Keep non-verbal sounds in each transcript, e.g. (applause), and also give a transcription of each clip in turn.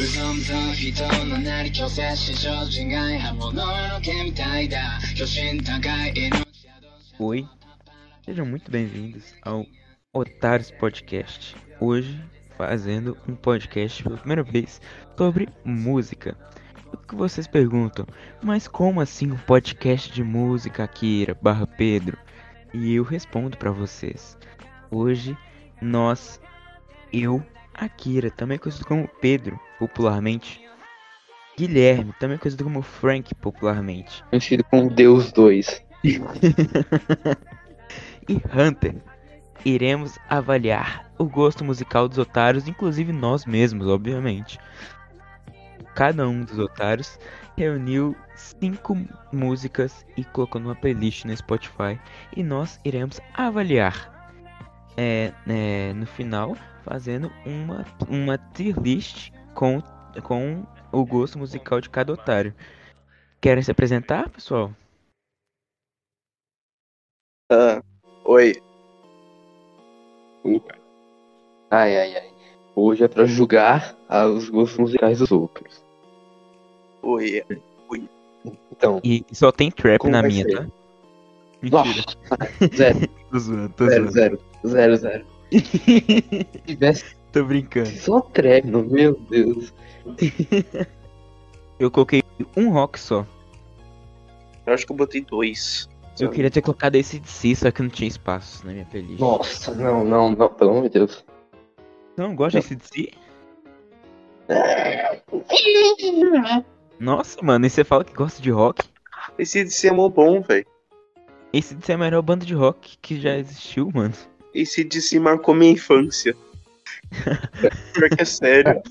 嘘と人のなり強制し常人外刃物の毛みたいだ巨神高い命 Oi, sejam muito bem-vindos ao Otários Podcast. Hoje, fazendo um podcast pela primeira vez sobre música. O que vocês perguntam, mas como assim um podcast de música, Akira barra Pedro? E eu respondo pra vocês. Hoje, nós, eu, Akira, também conhecido como Pedro, popularmente, Guilherme, também conhecido como Frank, popularmente, Conhecido como Deus 2. (laughs) e Hunter, iremos avaliar o gosto musical dos otários, inclusive nós mesmos, obviamente. Cada um dos otários reuniu cinco músicas e colocou numa playlist no Spotify e nós iremos avaliar é, é, no final fazendo uma, uma tier list com, com o gosto musical de cada otário. Querem se apresentar, pessoal? Ah, oi. Ai, ai, ai. Hoje é pra julgar os gostos musicais dos outros. Oi. Então, E só tem trap na minha, ser? tá? Mentira. nossa, (laughs) zero, (laughs) Tô zoando, tô zero, zoando. zero, zero, zero. (laughs) Se tivesse tô brincando. só treino, meu Deus. Eu coloquei um rock só. Eu acho que eu botei dois. Eu queria ter colocado esse de si, só que não tinha espaço na minha playlist. Nossa, não, não, não, pelo amor de Deus. Você não gosta desse de si? Nossa, mano, e você fala que gosta de rock? Esse de é mó bom, velho. Esse de si é a melhor banda de rock que já existiu, mano. Esse de si marcou minha infância. (laughs) Pior que é sério.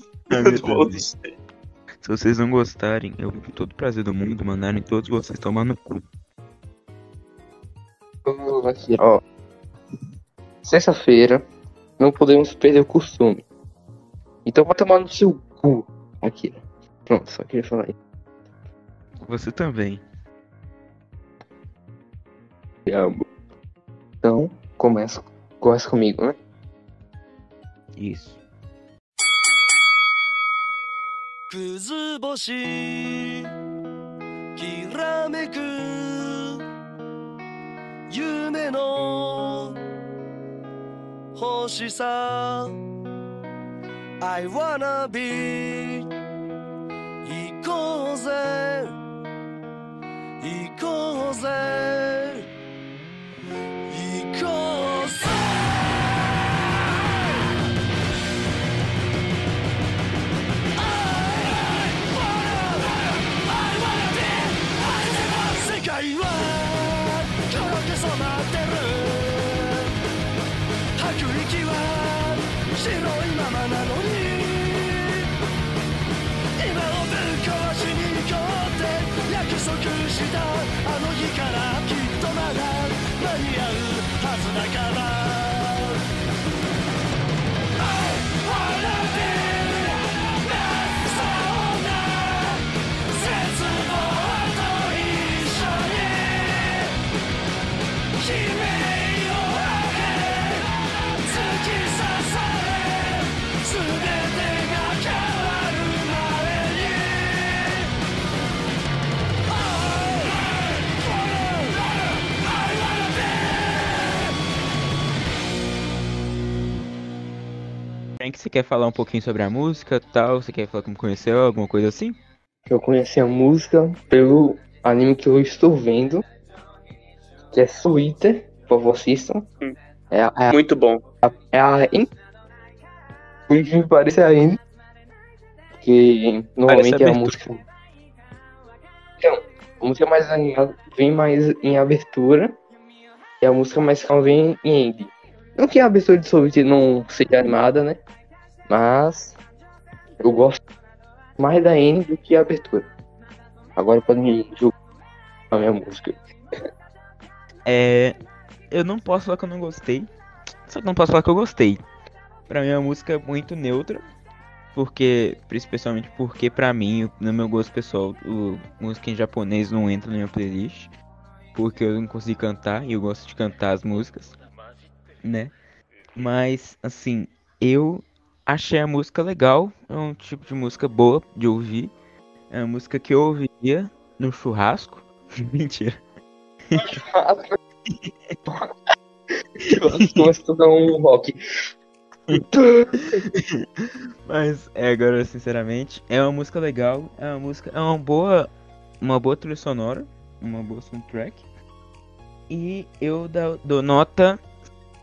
Se vocês não gostarem, eu com todo prazer do mundo mandarem todos vocês tomar no cu. Vamos aqui, ó. Sexta-feira, não podemos perder o costume. Então vai tomar no seu cu aqui. Pronto, só queria falar isso. Você também. Te amo. Então, começa, começa comigo, né? Isso. くず星きらめく夢の星さ I wanna be 行こうぜ行こうぜ Frank, você quer falar um pouquinho sobre a música tal? Você quer falar como conheceu, alguma coisa assim? Eu conheci a música pelo anime que eu estou vendo, que é Twitter, por assistam. Hum. É, é, Muito bom. é a. Por que pareça, é a In. Que normalmente é a música. Então, a música mais animada vem mais em abertura. E a música mais calma vem em ending. Não que a abertura de Twitter não seja animada, né? Mas eu gosto mais da N do que a abertura. Agora pode me julgar a minha música. É. Eu não posso falar que eu não gostei. Só que não posso falar que eu gostei. Pra mim a música é muito neutra. Porque, principalmente porque pra mim, no meu gosto pessoal, o, música em japonês não entra na minha playlist. Porque eu não consigo cantar e eu gosto de cantar as músicas, né? Mas, assim, eu achei a música legal, é um tipo de música boa de ouvir. É uma música que eu ouviria no churrasco. (laughs) Mentira. A tocar um rock. (laughs) Mas é, agora sinceramente, é uma música legal, é uma música, é uma boa, uma boa trilha sonora, uma boa soundtrack. E eu dou, dou nota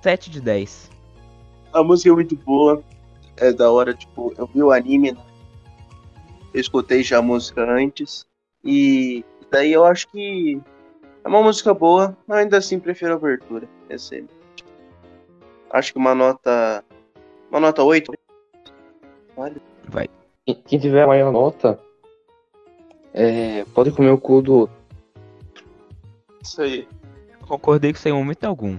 7 de 10. A música é muito boa. É da hora, tipo, eu vi o anime, né? Eu escutei já a música antes. E daí eu acho que é uma música boa, mas ainda assim prefiro a abertura. É sempre. Acho que uma nota. Uma nota 8. Vale. Vai. Quem- tiver a maior nota, é, pode comer o cu do outro. Isso aí. Concordei com isso em momento algum.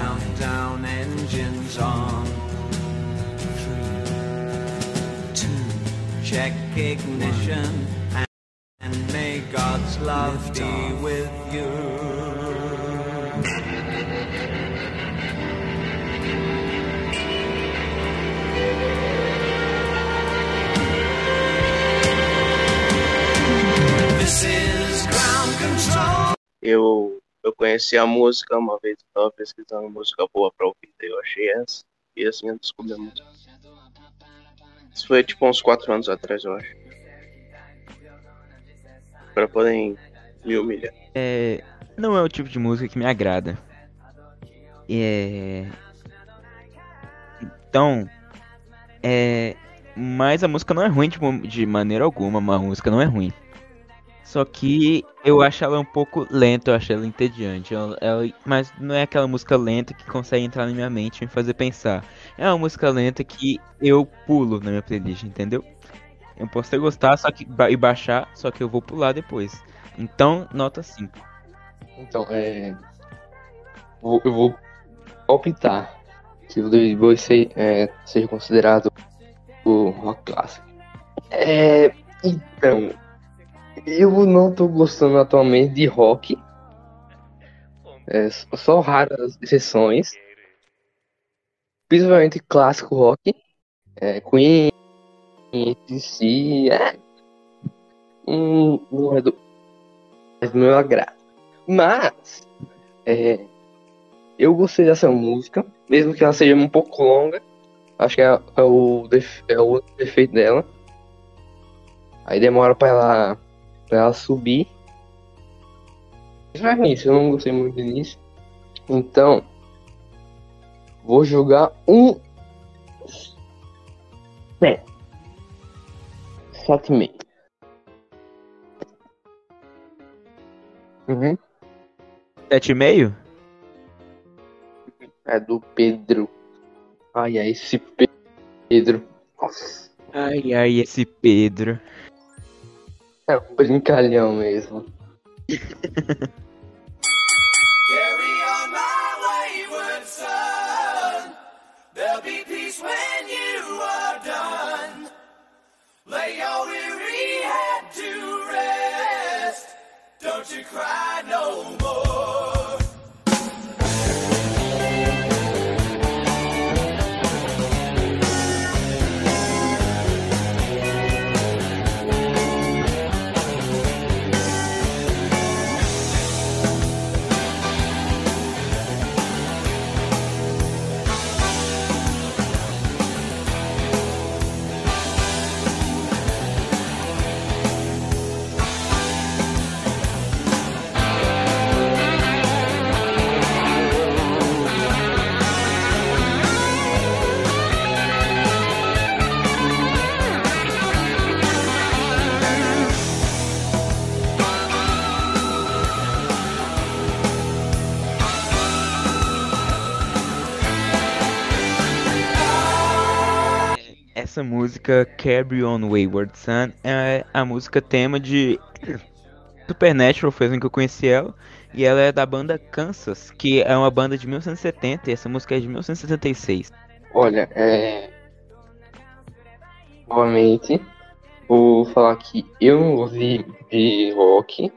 countdown engines on. Three, two. Check ignition conheci a música uma vez, eu tava pesquisando música boa pra ouvir, daí eu achei essa. E assim eu descobri a música. Isso foi tipo uns 4 anos atrás, eu acho. Pra poderem me humilhar. É, não é o tipo de música que me agrada. É... Então, é... Mas a música não é ruim de, mo- de maneira alguma, a música não é ruim. Só que eu acho ela um pouco lenta, eu acho ela entediante. Ela- ela- mas não é aquela música lenta que consegue entrar na minha mente e me fazer pensar. É uma música lenta que eu pulo na minha playlist, entendeu? Eu posso até gostar só que, e baixar, só que eu vou pular depois. Então, nota 5. Então, é. vou- eu vou optar que o David Bowie é, seja considerado o rock clássico. É. Então. Eu não tô gostando atualmente de rock. É, só raras exceções. Principalmente clássico rock. É, Queen, DC, é. Hum, não é do, é do meu agrado. Mas, é, eu gostei dessa música, mesmo que ela seja um pouco longa. Acho que é, é o, é o defeito dela. Aí demora pra ela, pra ela subir. Já nisso, eu não gostei muito início. Então, vou jogar um. É. Sete e meio. Uhum. 7,5? É do Pedro. Ai, ai, esse Pe- Pedro. Ai, ai, esse Pedro. É um brincalhão mesmo. Don't you cry no more. Essa música Carry On Wayward Son é a música tema de Supernatural, foi assim que eu conheci ela. E ela é da banda Kansas, que é uma banda de 1970 e essa música é de 1976. Olha, é. Novamente, vou falar que eu não ouvi de rock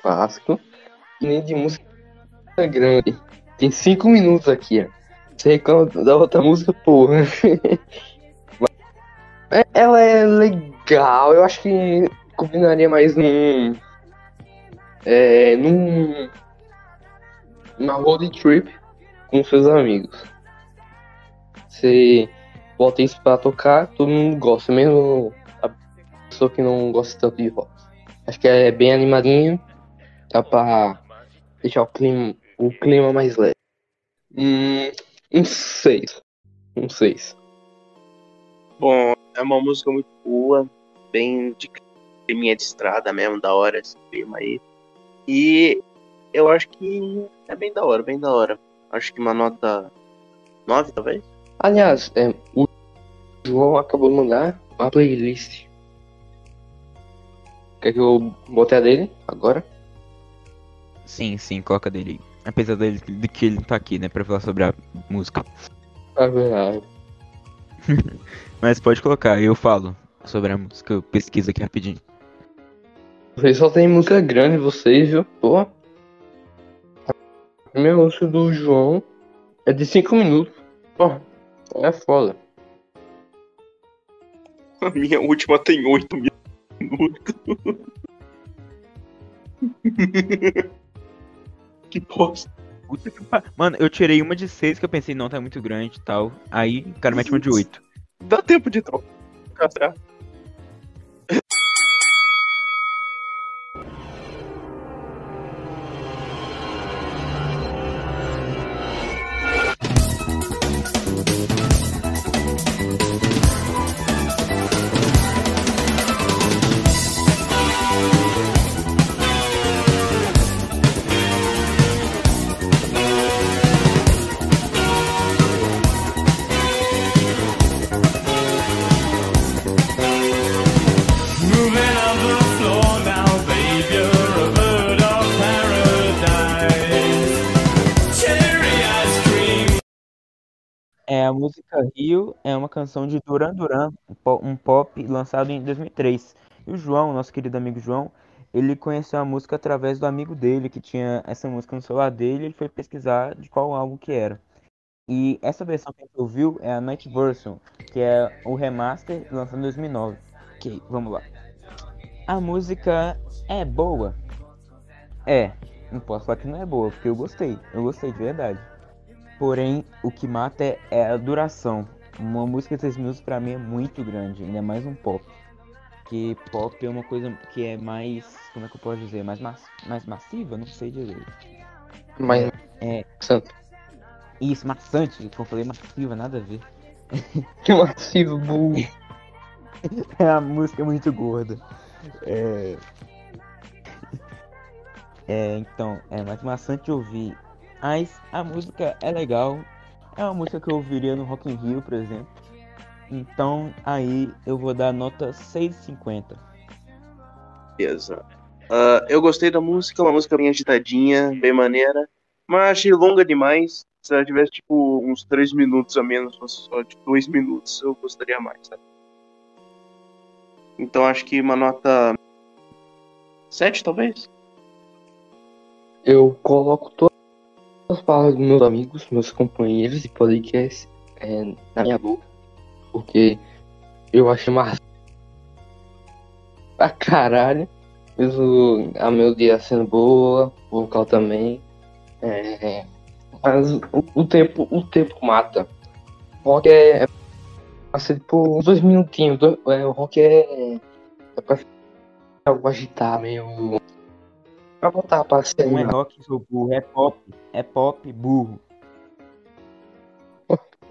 clássico e nem de música grande. Tem cinco minutos aqui, ó. Você reclama da outra música, porra. (laughs) É- Ela é legal, eu acho que combinaria mais num. É. num. Uma road trip com seus amigos. Você bota isso pra tocar, todo mundo gosta, mesmo a pessoa que não gosta tanto de rock. Acho que é bem animadinho, dá pra deixar o clima, o clima mais leve. Hum, um 6. Um 6. Bom, é uma música muito boa, bem de clima de estrada mesmo, da hora esse clima aí. E eu acho que é bem da hora, bem da hora. Acho que uma nota 9, talvez. Aliás, é, o João acabou de mandar uma playlist. Quer que eu bote a dele agora? Sim, sim, coloca dele aí. Apesar dele, de que ele não tá aqui, né, pra falar sobre a música. É verdade. (laughs) Mas pode colocar, eu falo sobre a música, eu pesquiso aqui rapidinho. Vocês só tem música grande, vocês, viu? Pô. A primeira música do João é de 5 minutos. Pô, é foda. (laughs) A minha última tem 8 minutos. (laughs) que bosta. Puta que pa- Mano, eu tirei uma de 6 que eu pensei, não, tá muito grande e tal. Aí o cara mete uma de 8. Dá tempo de trocar, tá? Rio é uma canção de Duran Duran, um po- pop lançado em 2003. E o João, nosso querido amigo João, ele conheceu a música através do amigo dele, que tinha essa música no celular dele, ele foi pesquisar de qual álbum que era. E essa versão que a gente ouviu é a Night Version, que é o remaster lançado em 2009. Ok, vamos lá. A música é boa? É, não posso falar que não é boa, porque eu gostei, eu gostei de verdade. Porém, o que mata é, é a duração. Uma música de 6 minutos pra mim é muito grande, ainda mais um pop. Que pop é uma coisa que é mais. Como é que eu posso dizer? Mais, ma mais massiva? Não sei dizer. Mas. É. Santo. Isso, maçante, como eu falei, massiva, nada a ver. (laughs) Que massivo, burro. (laughs) É a música é muito gorda. É. (laughs) É, então, é mais maçante ouvir. Mas a música é legal. É uma música que eu ouviria no Rock in Rio, por exemplo. Então, aí eu vou dar nota 6,50. Beleza. Ah, eu gostei da música, uma música bem agitadinha, bem maneira. Mas achei longa demais. Se ela tivesse, tipo, uns 3 minutos a menos, fosse só, tipo, 2 minutos, eu gostaria mais, sabe? Então acho que uma nota 7, talvez? Eu coloco todas as palavras dos meus amigos, meus companheiros de podcast é, na minha boca. Porque eu acho massa pra caralho. Mesmo a melodia sendo boa, vocal também. É, mas o, o tempo, o tempo mata. O rock é. é pra tipo uns dois minutinhos. dois- é, o rock é. É pra ficar algo agitar, meio. Pra voltar pra ser Não é rock, sou burro, é pop. É pop, burro.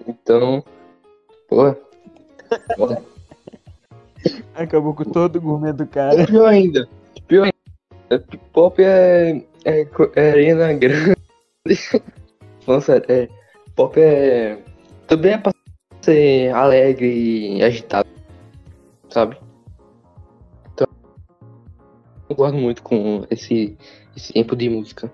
Então, pô. Acabou com todo o gourmet do cara. Pior ainda. Pior ainda. Pop é. É, é arena grande. (laughs) Sério, é. Pop é. Também é pra ser alegre e agitado, sabe? Concordo muito com esse, esse tempo de música.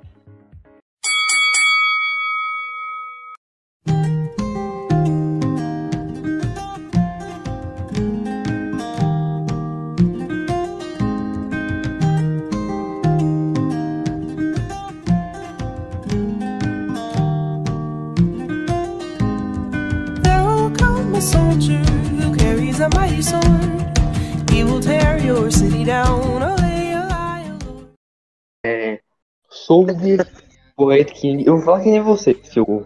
Poet King. Eu vou falar que nem você, seu.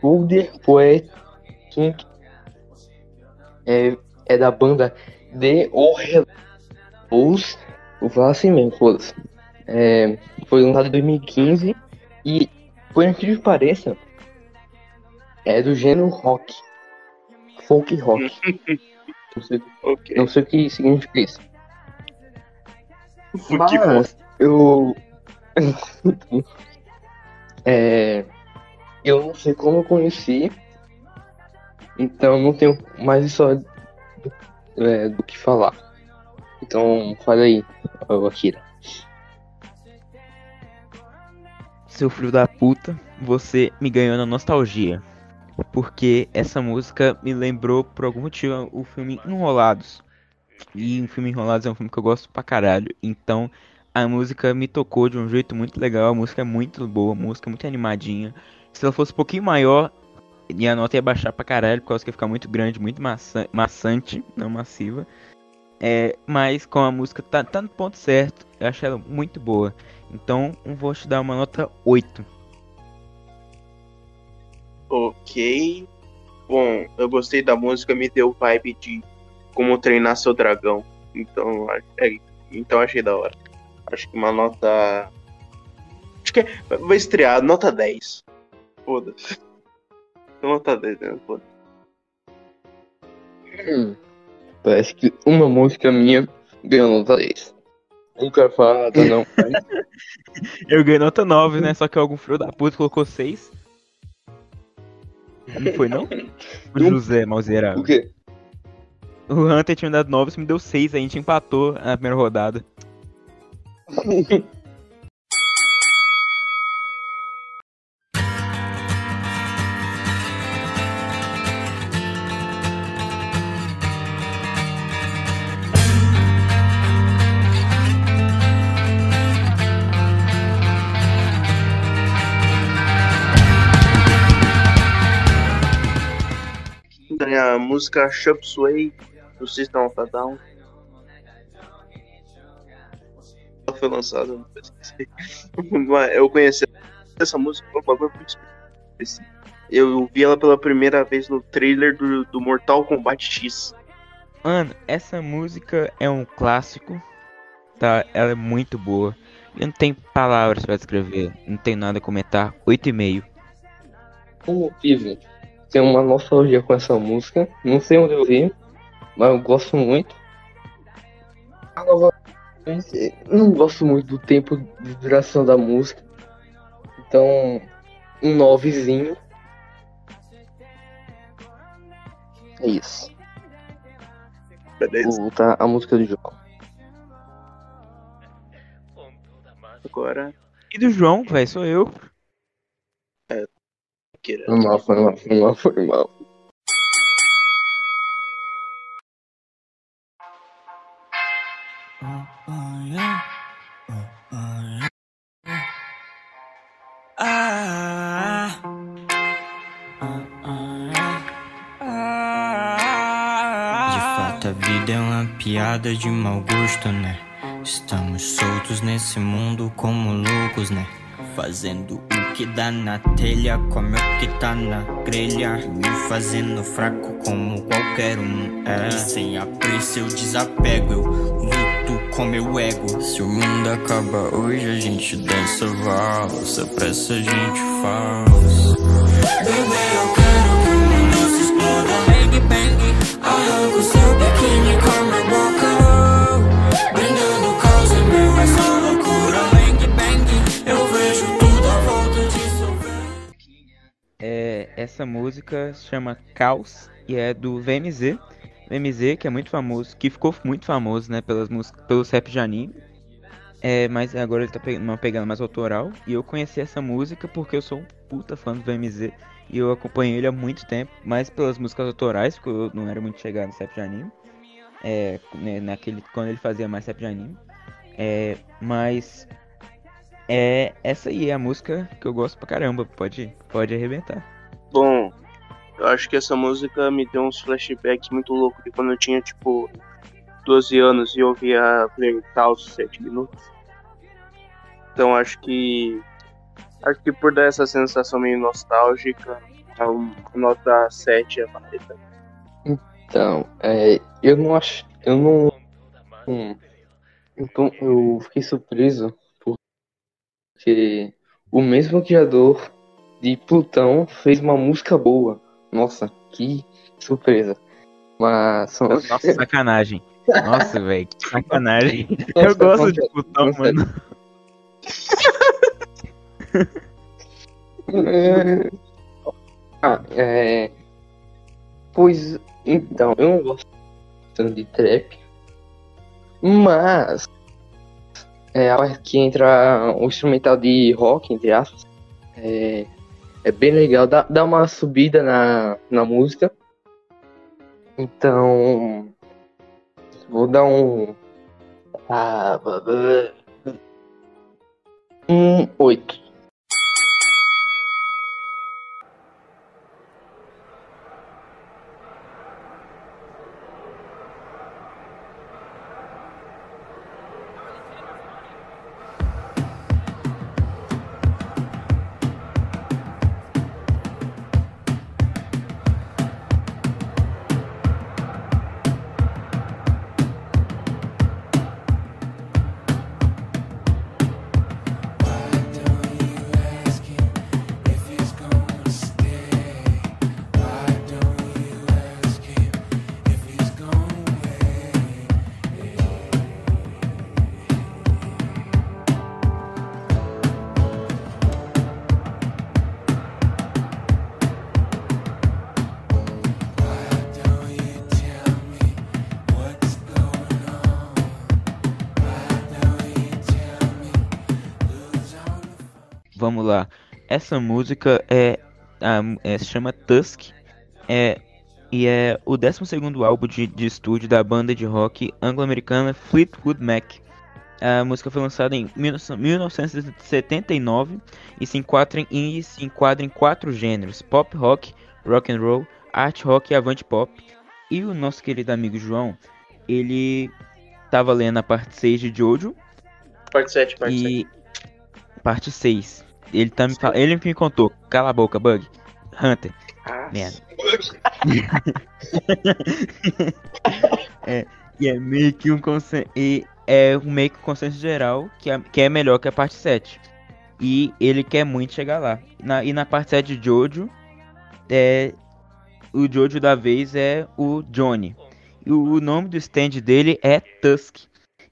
Soldier Poet King é, é da banda The Orrelos. Vou falar assim mesmo, foda-se. É, foi lançado em 2015 e, por incrível que pareça, é do gênero rock. Folk rock. (laughs) não, sei, Ok. não sei o que significa isso. Mas eu. (laughs) é. Eu não sei como eu conheci. Então não tenho mais história do, é, do que falar. Então fala aí, Akira. Seu filho da puta, você me ganhou na nostalgia. Porque essa música me lembrou, por algum motivo, o filme Enrolados. E o filme Enrolados é um filme que eu gosto pra caralho. Então a música me tocou de um jeito muito legal. A música é muito boa, a música é muito animadinha. Se ela fosse um pouquinho maior, minha nota ia baixar pra caralho, por causa que ia ficar muito grande, muito maça maçante, não massiva. É, mas com a música tá, tá no ponto certo, eu acho ela muito boa. Então vou te dar uma nota 8. Ok. Bom, eu gostei da música, me deu vibe de como treinar seu dragão. Então, é, então achei da hora. Acho que uma nota. Acho que é, vai estrear, nota 10. Foda-se. Nota 10, né? Foda Hum, parece que uma música minha ganhou nota 10. Não quero falar nada não. (laughs) Eu ganhei nota 9, né? Só que algum filho da puta colocou 6. Não foi não? O Não. José, malzerado. o quê? O Hunter tinha me dado 9, você me deu 6, a gente empatou na primeira rodada. A música Chop Sway do System of a Down. Foi lançada, não pesquisei. (laughs) Mas eu conheci essa música, foi um bagulho muito específico. Eu vi ela pela primeira vez no trailer do, do Mortal Kombat X. Mano, essa música é um clássico, tá? Ela é muito boa. Eu não tenho palavras pra descrever, não tenho nada a comentar. 8,5. um motivo. Tenho uma nostalgia com essa música. Não sei onde eu vi, mas eu gosto muito. A nova- Não gosto muito do tempo de duração da música. Então, um novezinho. É isso. Beleza. Vou botar a música do jogo. Agora, E do João, velho, sou eu. Kira. Foi mal, foi mal, foi mal, foi mal. A vida é uma piada de mau gosto, né? Estamos soltos nesse mundo como loucos, né? Fazendo o que dá na telha, come o que tá na grelha. Me fazendo fraco como qualquer um. É. E sem apreço eu desapego, eu com meu ego. Se o mundo acaba hoje, a gente dança valsa. Pra essa gente falsa. Bebê, eu quero que o mundo se exploda. Bang, bang. Arranco seu biquíni com minha boca. Brindando causa meu, só loucura. Bang, bang. Eu vejo tudo à volta dissolver. É, essa música se chama Caos e é do VMZ. VMZ, que é muito famoso, que ficou muito famoso, né, pelas músicas, pelos rap de anime. É, mas agora ele tá pegando uma pegada mais autoral. E eu conheci essa música porque eu sou um puta fã do VMZ. E eu acompanhei ele há muito tempo, mais pelas músicas autorais, porque eu não era muito chegado no rap de anime. É, né, naquele, quando ele fazia mais rap de anime. É, mas é essa aí é a música que eu gosto pra caramba. Pode, pode arrebentar. Bom, eu acho que essa música me deu uns flashbacks muito loucos de quando eu tinha, tipo, 12 anos e ouvia Vertal 7 minutos. Então acho que. Acho que por dar essa sensação meio nostálgica, a nota 7 é válida. Então, é, eu não acho. Eu não. hum, então, eu fiquei surpreso porque o mesmo criador de Plutão fez uma música boa. Nossa, que surpresa. Mas. Nossa, (laughs) sacanagem. Nossa, velho, que sacanagem. Nossa, Eu gosto de nossa. mano. É. (laughs) Ah, é. Pois então, eu não gosto tanto de trap, mas é a hora que entra o instrumental de rock, entre aspas, é, é bem legal, dá, dá uma subida na, na música. Então, vou dar um. Ah, um 8. Vamos lá. Essa música é, é se chama Tusk. É e é o 12º álbum de, de estúdio da banda de rock anglo-americana Fleetwood Mac. A música foi lançada em 19- 1979 e se enquadra em, e se enquadra em quatro gêneros: pop rock, rock and roll, art rock e avant pop. E o nosso querido amigo João, ele tava lendo a parte 6 de Jojo Parte 7, parte 7. e parte 6. Ele tá me fal- ele me contou, cala a boca, Bug. Hunter, Ah, merda. (laughs) (laughs) é, e é meio que um consenso. E é meio que um consenso geral que é, que é melhor que a parte 7. E ele quer muito chegar lá. Na- e na parte 7 de Jojo, é, o Jojo da vez é o Johnny. E o, o nome do stand dele é Tusk.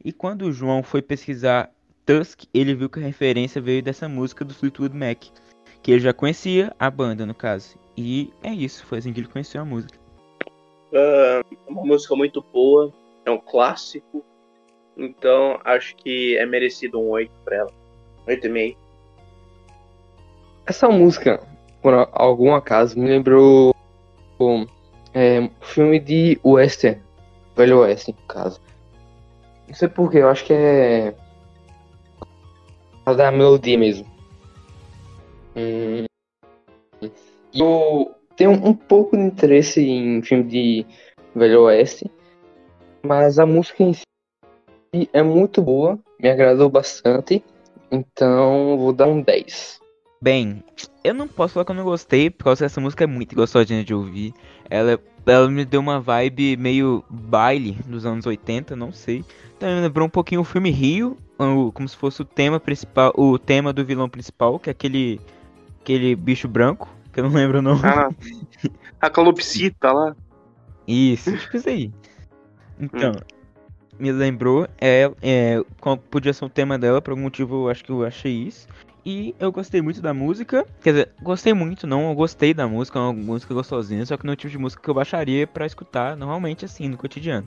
E quando o João foi pesquisar Tusk, ele viu que a referência veio dessa música do Fleetwood Mac. Que ele já conhecia a banda, no caso. E é isso, foi assim que ele conheceu a música. É uma música muito boa, é um clássico. Então acho que é merecido um 8 pra ela. 8,5. Essa música, por algum acaso, me lembrou o é, filme de Western, Velho Oeste, no caso. Não sei porquê, eu acho que é. Causa da melodia mesmo. Hum, eu tenho um pouco de interesse em filme de Velho Oeste, mas a música em si é muito boa, me agradou bastante, então vou dar um 10. Bem, eu não posso falar que eu não gostei, por causa que essa música é muito gostosinha de ouvir. Ela, ela me deu uma vibe meio baile dos anos 80, não sei. Também me lembrou um pouquinho o filme Rio, o- como se fosse o tema principal, o tema do vilão principal, que é aquele, aquele bicho branco, que eu não lembro o nome. Ah, (laughs) a calopsita lá. Isso, (laughs) tipo isso aí. Então, me lembrou, é, é, podia ser o tema dela, por algum motivo eu acho que eu achei isso. E eu gostei muito da música. Quer dizer, gostei muito, não. Eu gostei da música, é uma música gostosinha. Só que não é o tipo de música que eu baixaria pra escutar normalmente assim, no cotidiano.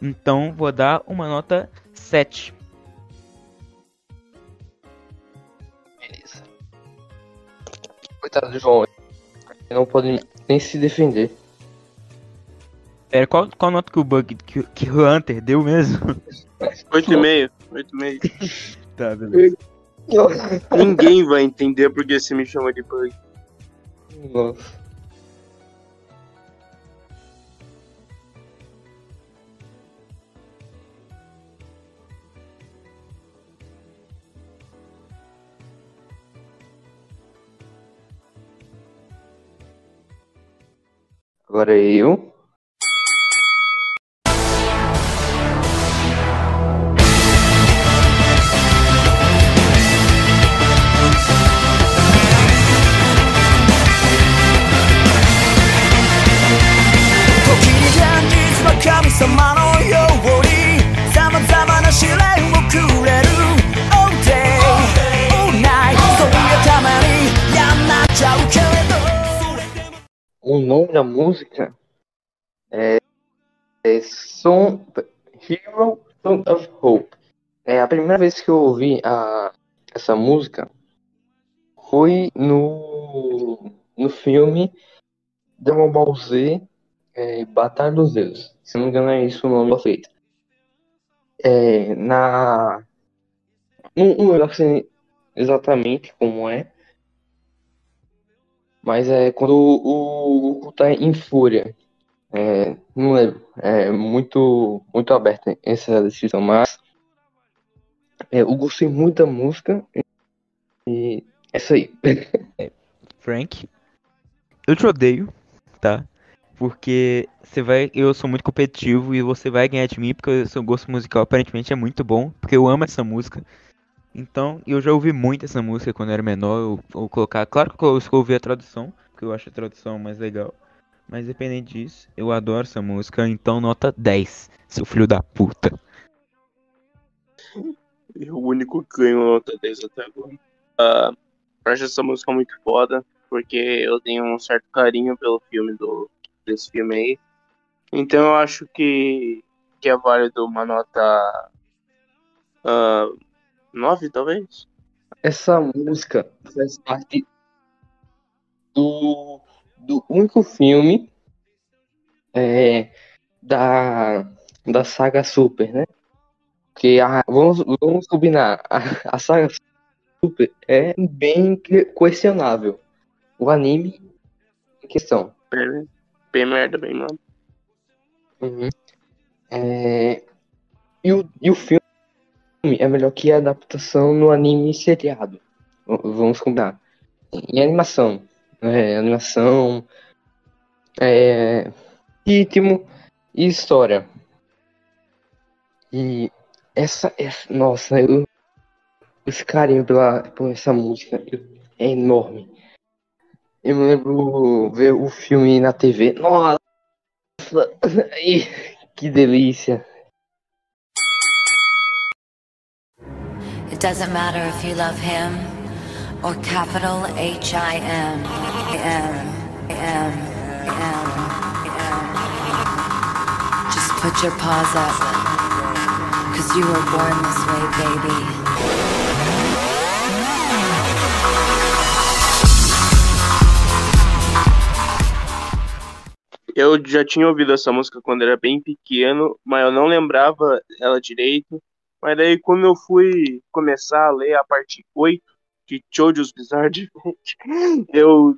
Então, vou dar uma nota 7. Coitado do João. Ele não pode nem se defender. Pera, qual, qual nota que o Bug, que, que o Hunter deu mesmo? 8,5. 8,5. (laughs) tá, beleza. Ninguém vai entender porque você me chama de bug. Nossa. Agora eu.「nome da música é, é Song, Hero Song of Hope. É a primeira vez que eu ouvi a, essa música foi no, no filme Dragon Ball Z é, Batalha dos Deuses. Se não me engano é isso o nome feito. É, na não, não lembro assim exatamente como é, mas é quando o Goku tá em fúria. É, não lembro. É muito, muito aberta essa descrição, mas é, eu gostei muito da música e é isso aí. (laughs) Frank, eu te odeio, tá? Porque você vai. Eu sou muito competitivo e você vai ganhar de mim porque o seu gosto musical aparentemente é muito bom. Porque eu amo essa música. Então, eu já ouvi muito essa música quando eu era menor. Eu colocar. Claro que eu ouvi a tradução, porque eu acho a tradução mais legal. Mas independente disso, eu adoro essa música. Então, nota 10, seu filho da puta. Eu o único que ganho nota 10 até agora. Ah, eu acho essa música muito foda, porque eu tenho um certo carinho pelo filme do, desse filme aí. Então eu acho que, que é válido uma nota ah, 9, talvez. Essa música faz parte do, do único filme é, da, da saga Super, né? Porque a, vamos, vamos combinar, a, a saga Super é bem que- questionável. O anime em questão. Bem, bem merda, bem mano. Uhum. É, e, o, e o filme é melhor que a adaptação no anime seriado. Vamos combinar. Em animação. É, animação. É, ritmo e história. E essa, essa nossa, eu, esse carinho pela, por essa música é enorme. Eu me lembro ver o filme na TV. Nossa! (laughs) Que delícia. It doesn't matter if you love him or capital H I M M M M M. Just put your paws up. Cause you were born this way, baby. Eu já tinha ouvido essa música quando era bem pequeno, mas eu não lembrava ela direito. Mas daí quando eu fui começar a ler a parte 8 de Jojo's Bizarre Adventure, (laughs) eu...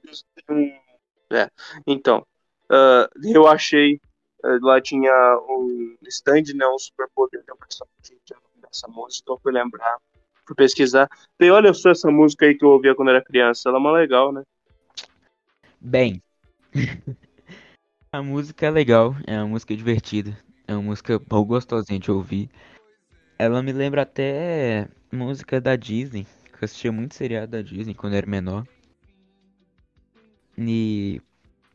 É, então, ah, eu achei, ah, lá tinha um stand, né, um superpoder da personagem dessa música, então eu fui lembrar, fui pesquisar. E olha só essa música aí que eu ouvia quando era criança, ela é uma legal, né? Bem, (laughs) a música é legal, é uma música divertida, é uma música gostosinha de ouvir. Ela me lembra até música da Disney, que eu assistia muito seriado da Disney quando era menor. E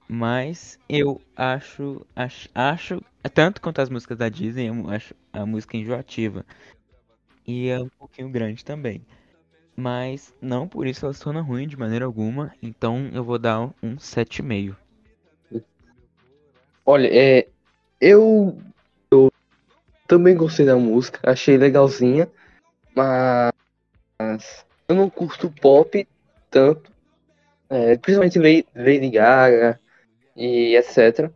mas eu acho, acho, acho, tanto quanto as músicas da Disney, eu acho a música enjoativa. E é um pouquinho grande também. mas não por isso ela se torna ruim de maneira alguma. Então eu vou dar um 7,5. Olha, é, eu também gostei da música, achei legalzinha, mas eu não curto pop tanto, é, principalmente Lady, Gaga e etc.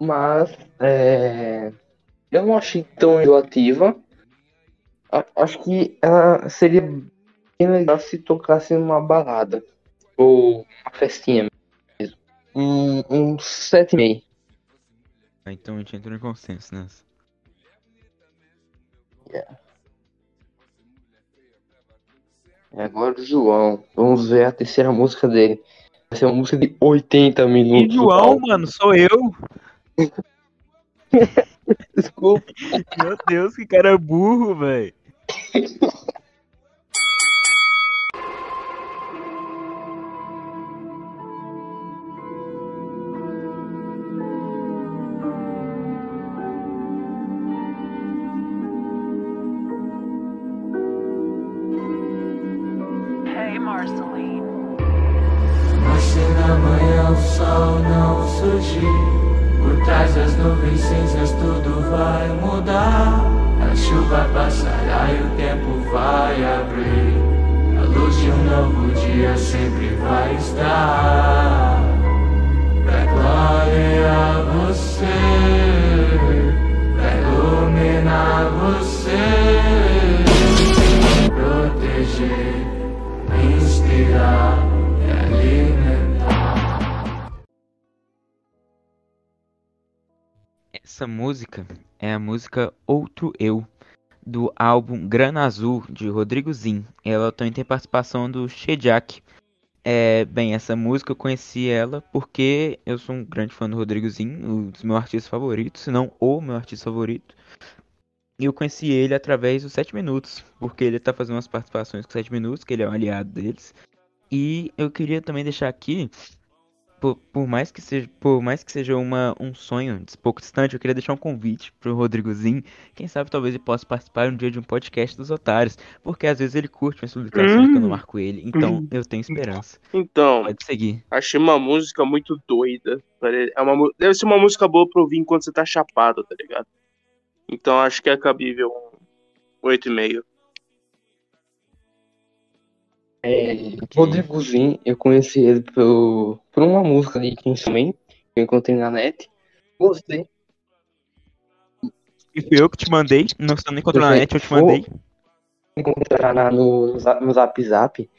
Mas é, eu não achei tão enjoativa. Acho que ela seria bem legal se tocasse numa balada ou uma festinha mesmo. Um, um 7,5. Ah, Então a gente entrou em consenso nessa. E agora o João. Vamos ver a terceira música dele. Vai ser uma música de 80 E minutos. João, mano, sou eu. (laughs) Desculpa. Meu Deus, que cara burro, velho. (laughs) do álbum Grana Azul, de Rodrigo Zin. Ela também tem participação do Shediak. É, bem, essa música eu conheci ela porque eu sou um grande fã do Rodrigo Zin, um dos meus artistas favoritos, se não o meu artista favorito. E eu conheci ele através dos 7 Minutos, porque ele tá fazendo umas participações com 7 Minutos, que ele é um aliado deles. E eu queria também deixar aqui por, por mais que seja, por mais que seja uma, um sonho pouco distante, eu queria deixar um convite pro Rodrigozinho. Quem sabe talvez ele possa participar um dia de um podcast dos otários. Porque às vezes ele curte minhas publicações que eu não marco ele. Então eu tenho esperança. Então, Pode seguir. achei uma música muito doida. É uma, deve ser uma música boa pra ouvir enquanto você tá chapado, tá ligado? Então acho que é cabível um 8,5. É, Rodrigozinho, eu conheci ele por, por uma música de Kingsman, que eu encontrei na net. Gostei. E foi eu que te mandei. Não estou nem encontrando na net, eu te mandei. Encontrar na- no, no Zap- Zap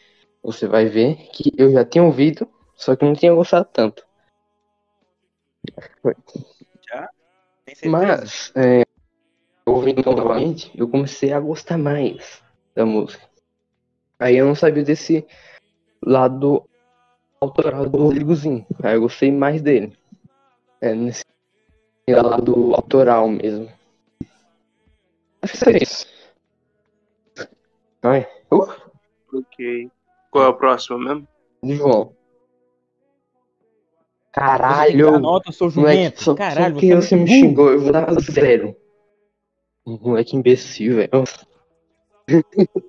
você vai ver que eu já tinha ouvido, só que não tinha gostado tanto. Certeza? Mas, é, ouvindo novamente, eu comecei a gostar mais da música. Aí eu não sabia desse lado autoral do Rodrigozinho. Aí eu gostei mais dele. É, nesse lado autoral mesmo. Acho que é isso. Ai, uh, Ok. Qual é o próximo mesmo? de João. Caralho! Anota, seu Moleque, jumento. só, Caralho, só que você é você me xingou, eu vou dar zero. Moleque imbecil, velho. (laughs)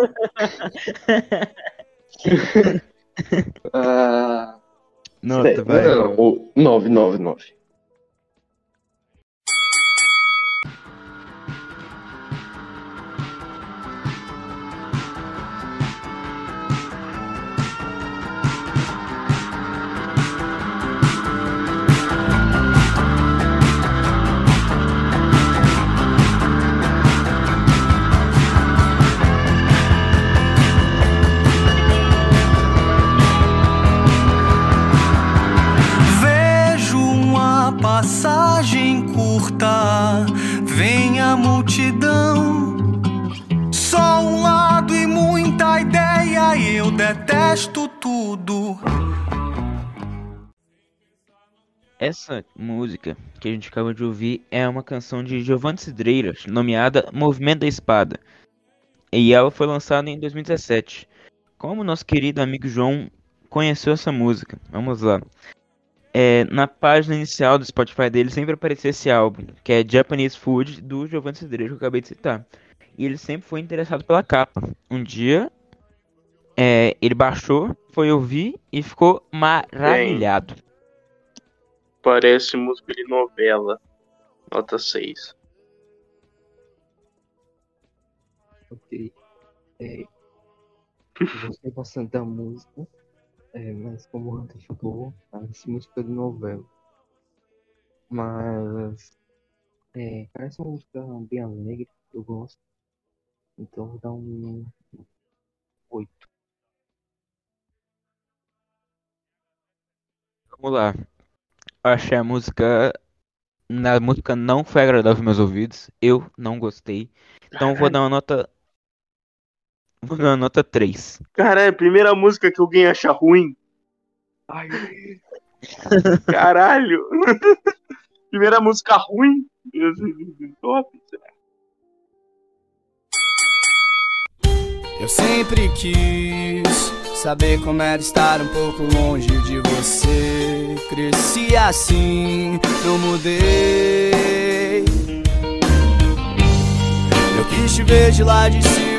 (laughs) (laughs) ah, não, é, não, 999. Curta, vem a multidão. Só um lado e muita ideia, e eu detesto tudo. Essa música que a gente acabou de ouvir é uma canção de Giovanni Cidreiras, nomeada Movimento da Espada. E ela foi lançada em 2017. Como nosso querido amigo João conheceu essa música? Vamos lá. É, na página inicial do Spotify dele sempre aparecia esse álbum, que é Japanese Food, do Giovanni Cidreiras, que eu acabei de citar. e ele sempre foi interessado pela capa. Um dia, é, ele baixou, foi ouvir e ficou maravilhado. Parece música de novela. Nota 6. Ok. É, gostei bastante da música, é, mas como o Hunter falou, parece música de novela. Mas é, parece uma música bem alegre, eu gosto. Então vou dar um 8. Vamos lá. Achei a música. Na música não foi agradável aos meus ouvidos. Eu não gostei. Então vou (laughs) dar uma nota. Vou dar uma nota 3. Cara, é a primeira música que alguém acha ruim. Ai, Caralho. (laughs) primeira música ruim. Top. Eu sempre quis saber como era estar um pouco longe de você. Cresci assim, não mudei. Eu quis te ver de lá de cima.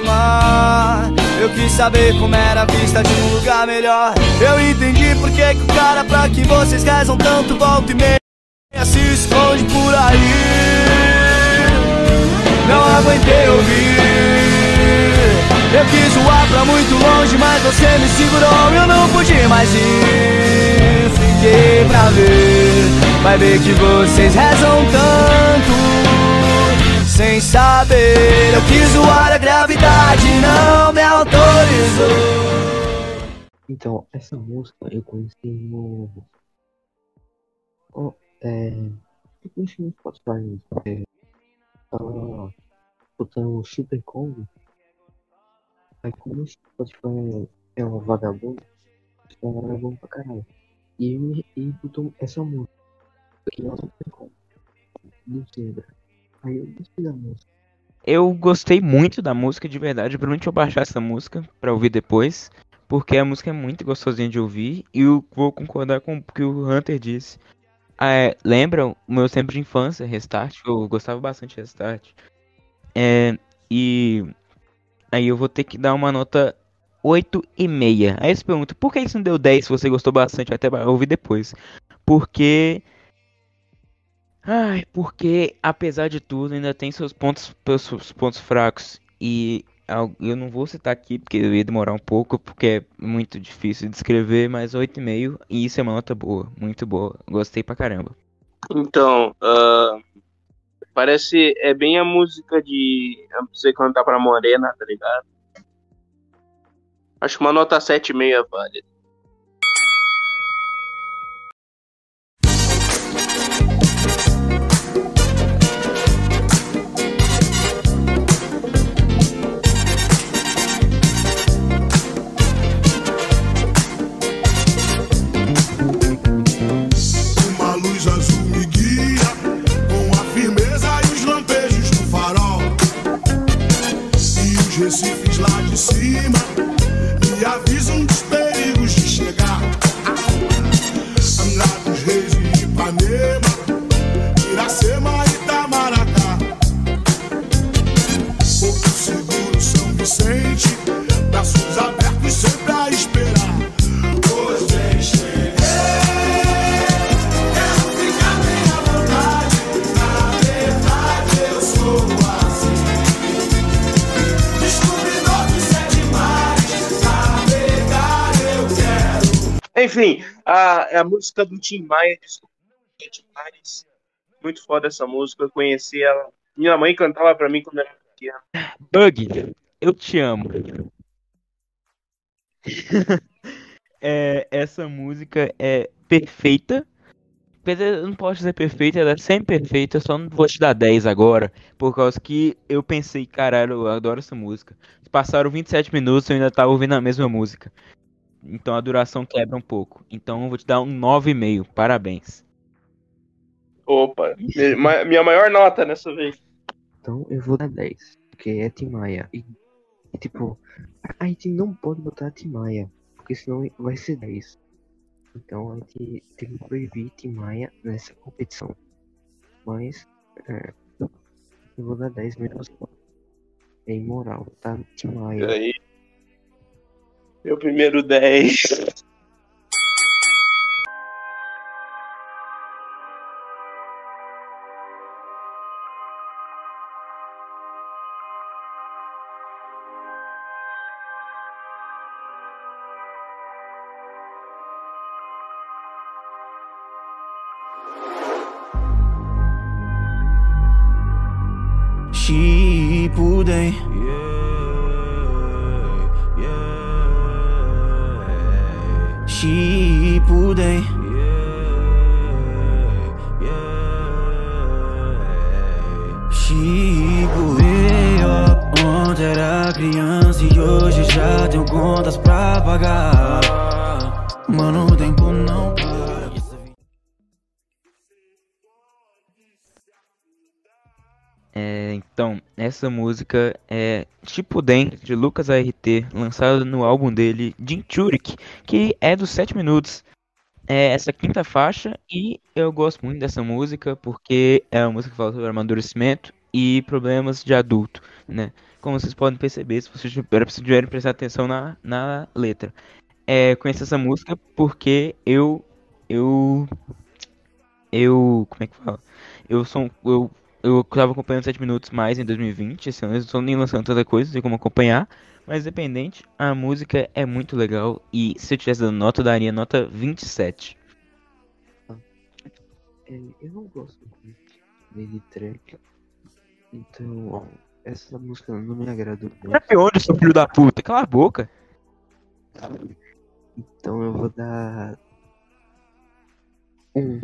Eu quis saber como era a vista de um lugar melhor. Eu entendi por que, que o cara pra que vocês rezam tanto volta e meia se esconde por aí. Não aguentei ouvir. Eu quis voar pra muito longe, mas você me segurou. Eu não pude mais ir. Fiquei pra ver. Vai ver que vocês rezam tanto. Sem saber, eu quis voar a gravidade, não me autorizou. Então, essa música eu conheci no. Oh, é. Eu conheci no Spotify. É, tava escutando Super Combo. Aí, como o Spotify é um vagabundo, é um vagabundo pra caralho. E e botou essa música. Que é o Super Combo. Do Zebra. Aí eu gostei da música. Eu gostei muito da música, de verdade. Provavelmente eu baixar essa música pra ouvir depois. Porque a música é muito gostosinha de ouvir. E eu vou concordar com o que o Hunter disse. Ah, é, o meu tempo de infância, Restart? Eu gostava bastante de Restart. É, e aí eu vou ter que dar uma nota 8,5. Aí você pergunta, por que isso não deu 10 se você gostou bastante? Até vai ouvir depois. Porque. Ai, porque apesar de tudo ainda tem seus pontos, seus pontos fracos. E eu não vou citar aqui porque eu ia demorar um pouco, porque é muito difícil de escrever, mas 8,5 e isso é uma nota boa, muito boa. Gostei pra caramba. Então, ah, parece. É bem a música de. é Você cantar pra Morena, tá ligado? Acho que uma nota 7,5 vale. Uma Enfim, a, a música do Tim Maia, desculpa. Muito foda essa música, eu conheci ela. Minha mãe cantava pra mim quando eu era pequeno. Bug, eu te amo. (laughs) É, essa música é perfeita. Eu não posso dizer perfeita, ela é sempre perfeita, eu só não vou te dar 10 agora, por causa que eu pensei, caralho, eu adoro essa música. Passaram 27 minutos e eu ainda tava ouvindo a mesma música. Então a duração quebra um pouco. Então eu vou te dar um 9,5. Parabéns. Opa, minha maior nota nessa vez. Então eu vou dar 10. Porque é Timaya. E, e, tipo, a gente não pode botar Timaya. Porque senão vai ser 10. Então a gente tem que proibir Timaya nessa competição. Mas é, eu vou dar 10 mesmo. É imoral, tá? Timaya. aí? Meu primeiro 10. Essa música é Shippuden, de Lucas ART, lançada no álbum dele, Jinchurik, que é dos 7 minutos. É essa quinta faixa, e eu gosto muito dessa música porque é uma música que fala sobre amadurecimento e problemas de adulto, né? Como vocês podem perceber, se vocês tiverem prestar atenção na, na letra. É, conheço essa música porque eu. Eu. Eu. Como é que fala? Eu sou. Eu eu tava acompanhando 7 minutos mais em 2020, esse ano eles não estão nem lançando tanta coisa, não sei como acompanhar. Mas independente, a música é muito legal e se eu tivesse dando nota, eu daria nota 27. É, eu não gosto muito de track. Então, essa música não me agradou muito. Pra onde, seu filho da puta? Cala a boca. Então eu vou dar. Um.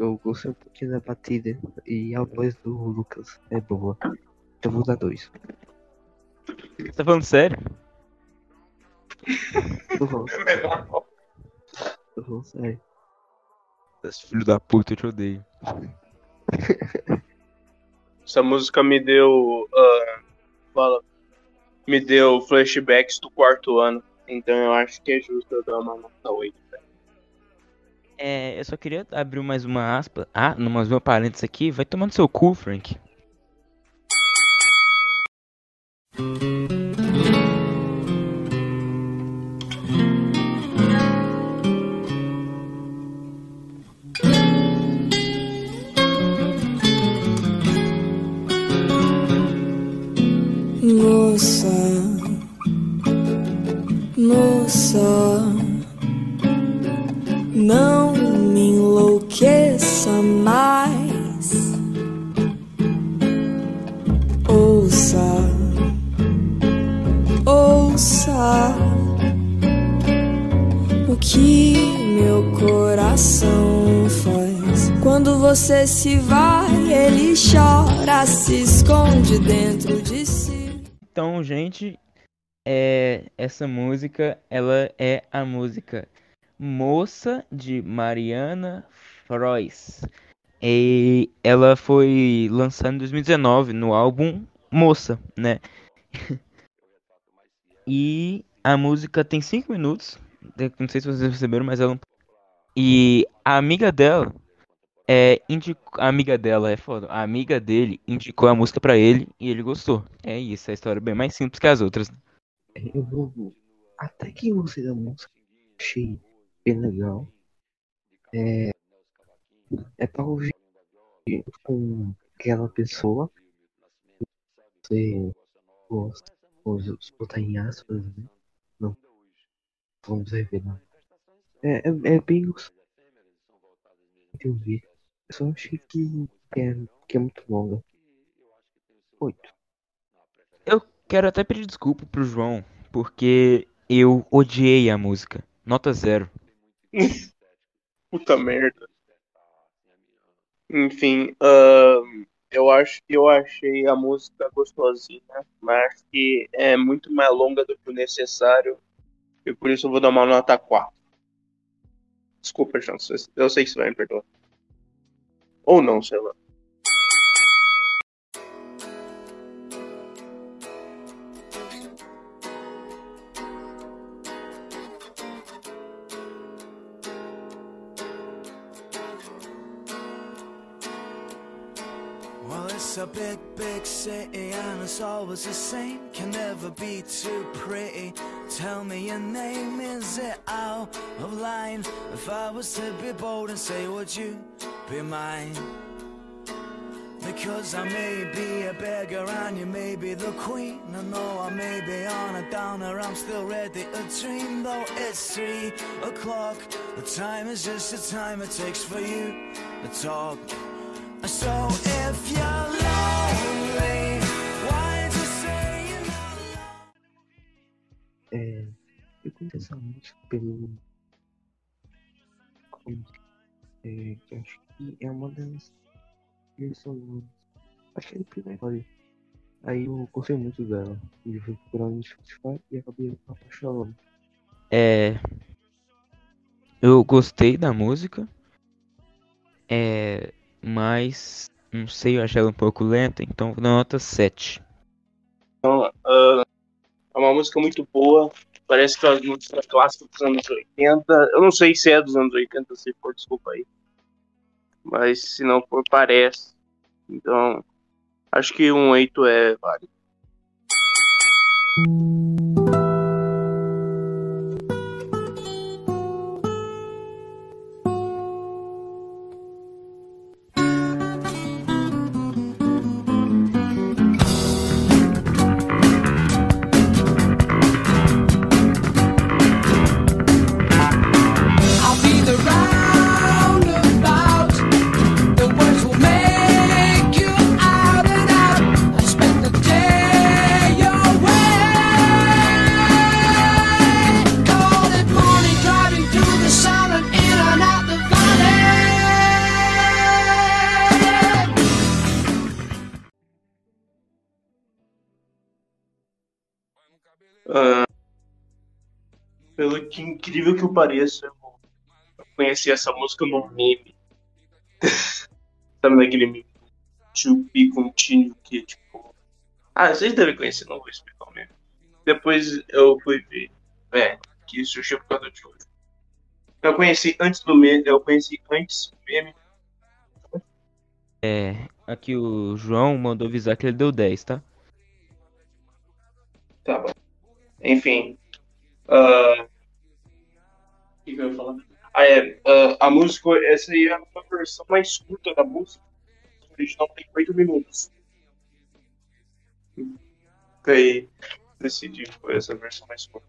Eu gostei um pouquinho da batida e a voz do Lucas é boa. Então eu vou dar dois. Você tá falando sério? Tô falando, (laughs) É melhor não. tô falando sério. Esse filho da puta, eu te odeio. (laughs) Essa música me deu. ah, fala. Me deu flashbacks do quarto ano. Então eu acho que é justo eu dar uma nota 8. É, eu só queria abrir mais uma aspa. Ah, mais uma parênteses aqui. Vai tomando seu cu, Frank. Moça, moça, mais. Ouça, ouça o que meu coração faz. Quando você se vai, ele chora, se esconde dentro de si. Então, gente, é, essa música, ela é a música Moça de Mariana Frois. E ela foi lançada em 2019 no álbum Moça, né? (laughs) E a música tem 5 minutos. Não sei se vocês perceberam, mas ela. E a amiga dela é, indicou, a amiga dela é foda. A amiga dele indicou a música pra ele e ele gostou. É isso, a história é bem mais simples que as outras. Eu vou. Até que gostei da música. Achei bem legal. É. É pra ouvir com aquela pessoa. que Você gosta. Vou botar em aspas, né? Não. Vamos revelar. É, é, é bem gostoso de ouvir. Eu só achei que é, que é muito longa. Oito. Eu quero até pedir desculpa pro João, porque eu odiei a música. Nota zero. (laughs) Puta merda. Enfim, ahn, eu acho que eu achei a música gostosinha, mas que é muito mais longa do que o necessário. E por isso eu vou dar uma nota 4. Desculpa, João. Eu sei que você vai me perdoar. Ou não, sei lá. Big, big city and it's always the same. Can never be too pretty. Tell me your name, is it out of line? If I was to be bold and say, would you be mine? Because I may be a beggar and you may be the queen. I know I may be on a downer, I'm still ready to dream. Though it's three o'clock, the time is just the time it takes for you to talk. É, eu conheci essa música pelo. como que- É, que acho que é uma das versões. Acho que é do primeiro. Olha. Aí eu gostei muito dela. E eu fui procurar no Spotify e acabei apaixonando. É. Eu gostei da música. É. Mas. Não sei, eu achei ela um pouco lenta, então vou dar nota 7. Então, ah, é uma música muito boa. Parece que é uma música clássica dos anos 80. Eu não sei se é dos anos 80, se for, desculpa aí. Mas se não for, parece. Então, acho que um 8 é válido. Incrível que eu pareça, eu conheci essa música no meme. (laughs) Sabe naquele meme? To be continuo, que tipo. Ah, vocês devem conhecer, não vou explicar o meme. Depois eu fui ver. É, que surgiu por causa de hoje. Eu conheci antes do meme, eu conheci antes do meme. É. Aqui o João mandou avisar que ele deu 10, tá? Tá bom. Enfim. ah, que, eu ia falar? Ah, é. ah, a música, essa aí é uma versão mais curta da música. A original tem 8 minutos. Aí decidi que foi essa versão mais curta.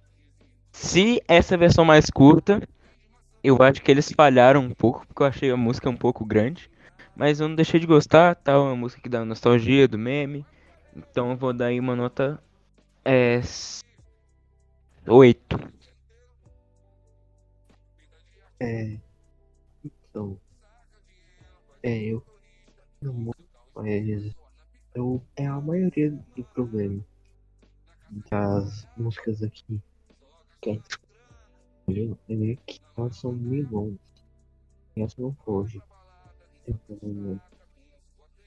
Se essa versão mais curta, eu acho que eles falharam um pouco, porque eu achei a música um pouco grande. Mas eu não deixei de gostar, tá? Uma música que dá nostalgia do meme. Então eu vou dar aí uma nota. É. s- 8. É. Então. É, eu. Não, mas. Eu, é a maioria do problema das músicas aqui que é meio que elas são meio longas. E essa não foge.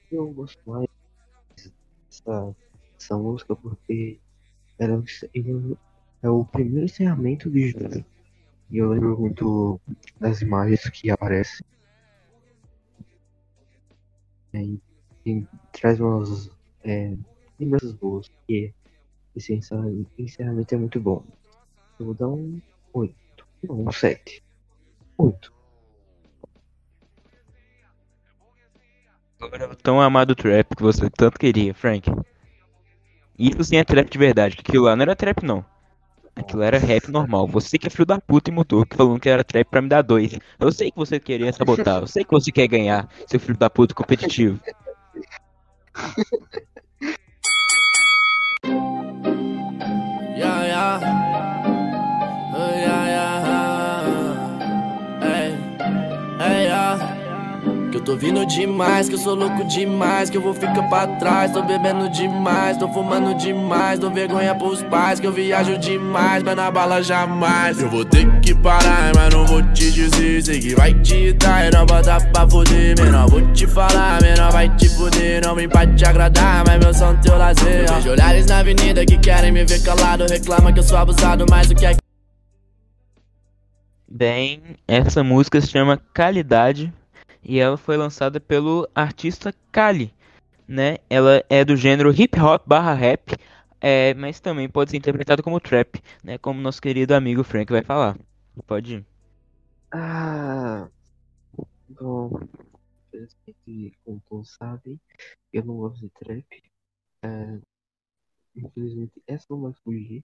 Eu gosto mais dessa, dessa música porque ela é o é primeiro encerramento de julho. E eu lembro muito das imagens que aparecem. É, e, e traz umas é, lembranças boas. E esse encerra- encerramento é muito bom. Eu vou dar um 8. Não, um 7. 8. Agora o tão amado trap que você tanto queria, Frank. Isso sim é trap de verdade, que aquilo lá não era trap não. Aquilo era rap normal. Você que é filho da puta e mudou, que falando que era trap pra me dar dois. Eu sei que você queria sabotar, eu sei que você quer ganhar, seu filho da puta competitivo. (laughs) tô vindo demais, que eu sou louco demais, que eu vou ficar pra trás. Tô bebendo demais, tô fumando demais, dou vergonha pros pais, que eu viajo demais, mas na bala jamais. Eu vou ter que parar, mas não vou te dizer. Sei que vai te dar, não bota pra foder. Menor, vou te falar, menor vai te foder. Não vem pra te agradar, mas meu som teu lazer. Eu vejo olhares na avenida que querem me ver calado. Reclama que eu sou abusado, mas o que é Bem, essa música se chama Calidade e ela foi lançada pelo artista Kali. né? Ela é do gênero hip hop barra rap, é, mas também pode ser interpretado como trap, né? Como nosso querido amigo Frank vai falar. Pode ir. Ah, bom, como todos sabem, eu não gosto de trap. É, infelizmente, essa não vai fugir.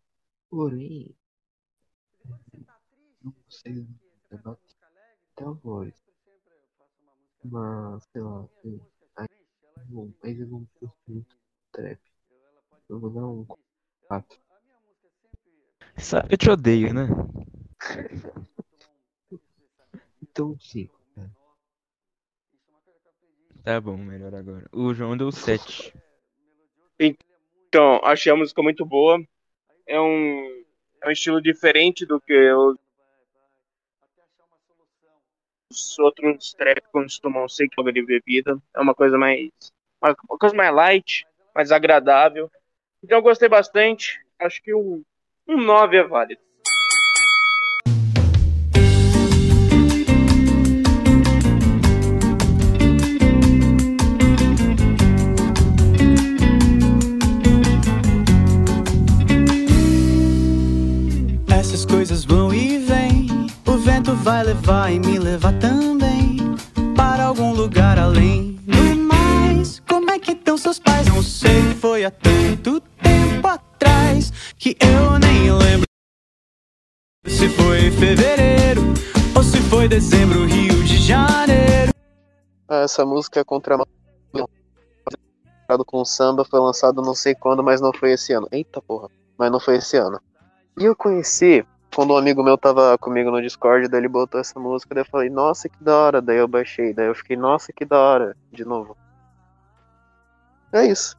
Porém, é, não sei da da voz. Mas, sei lá, eu, aí, bom, mas eu não curto muito trap. Eu vou dar um 4. Sabe que eu te odeio, né? Então, 5. Tá bom, melhor agora. O João deu 7. Então, achei a música muito boa. É um, é um estilo diferente do que os, os outros trap costumam ser que de bebida. É uma coisa mais. Uma, uma coisa mais light, mais agradável. Então eu gostei bastante. Acho que um, um 9 é válido. Vai levar e me levar também para algum lugar além do mais. Como é que estão seus pais? Não sei, foi há tanto tempo atrás que eu nem lembro se foi fevereiro ou se foi dezembro, Rio de Janeiro. Ah, Essa música é contra com samba foi lançado não sei quando, mas não foi esse ano. Eita porra, mas não foi esse ano. E eu conheci quando um amigo meu tava comigo no Discord, daí ele botou essa música, daí eu falei, nossa, que da hora, daí eu baixei, daí eu fiquei, nossa, que da hora, de novo. É isso.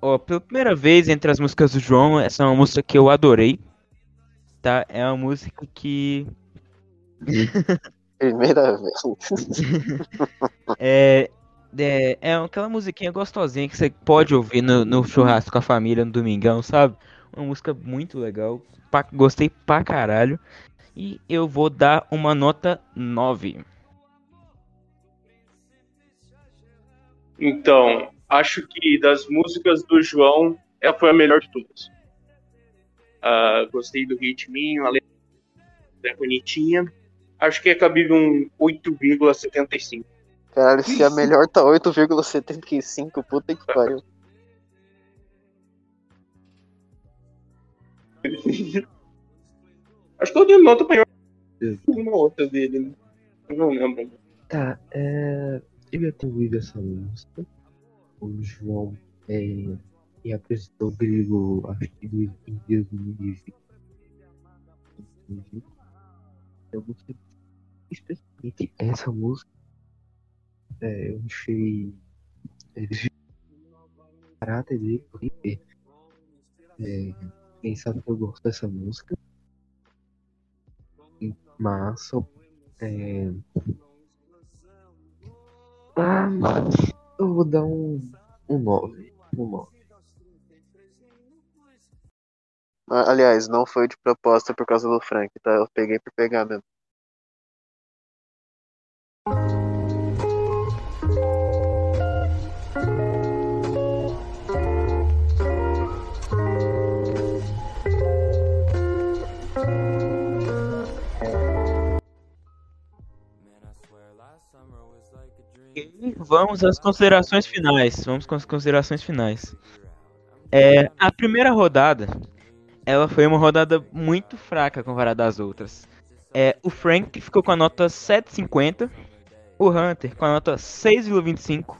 Ó, pela primeira vez entre as músicas do João, essa é uma música que eu adorei. Tá? É uma música que. (laughs) Primeira vez. (laughs) É, é, é aquela musiquinha gostosinha que você pode ouvir no, no churrasco com a família no domingão, sabe? Uma música muito legal. pa- gostei pra caralho. E eu vou dar uma nota 9. Então, acho que das músicas do João, ela foi a melhor de todas. Ah, gostei do ritminho, a letra é bonitinha. Acho que é cabível um 8,75. Caralho, se a melhor tá 8,75, puta que pariu. Acho que eu dei nota maior uma outra dele, né? Eu não lembro. Tá, é... eu ouvido essa música. O João é... e apresentou o grego, acho que em 2020. Eu gostei especialmente essa música. É, eu achei. É, o caráter dele, porque. É, sabe que eu gosto dessa música. Mas é... Ah, eu vou dar um, um 9. Um 9. Ah, Aliás, não foi de proposta por causa do Frank, tá? Eu peguei por pegar mesmo. Vamos às considerações finais. Vamos com as considerações finais. É, a primeira rodada, ela foi uma rodada muito fraca comparada às outras. É, o Frank ficou com a nota 7,50, o Hunter com a nota 6,25,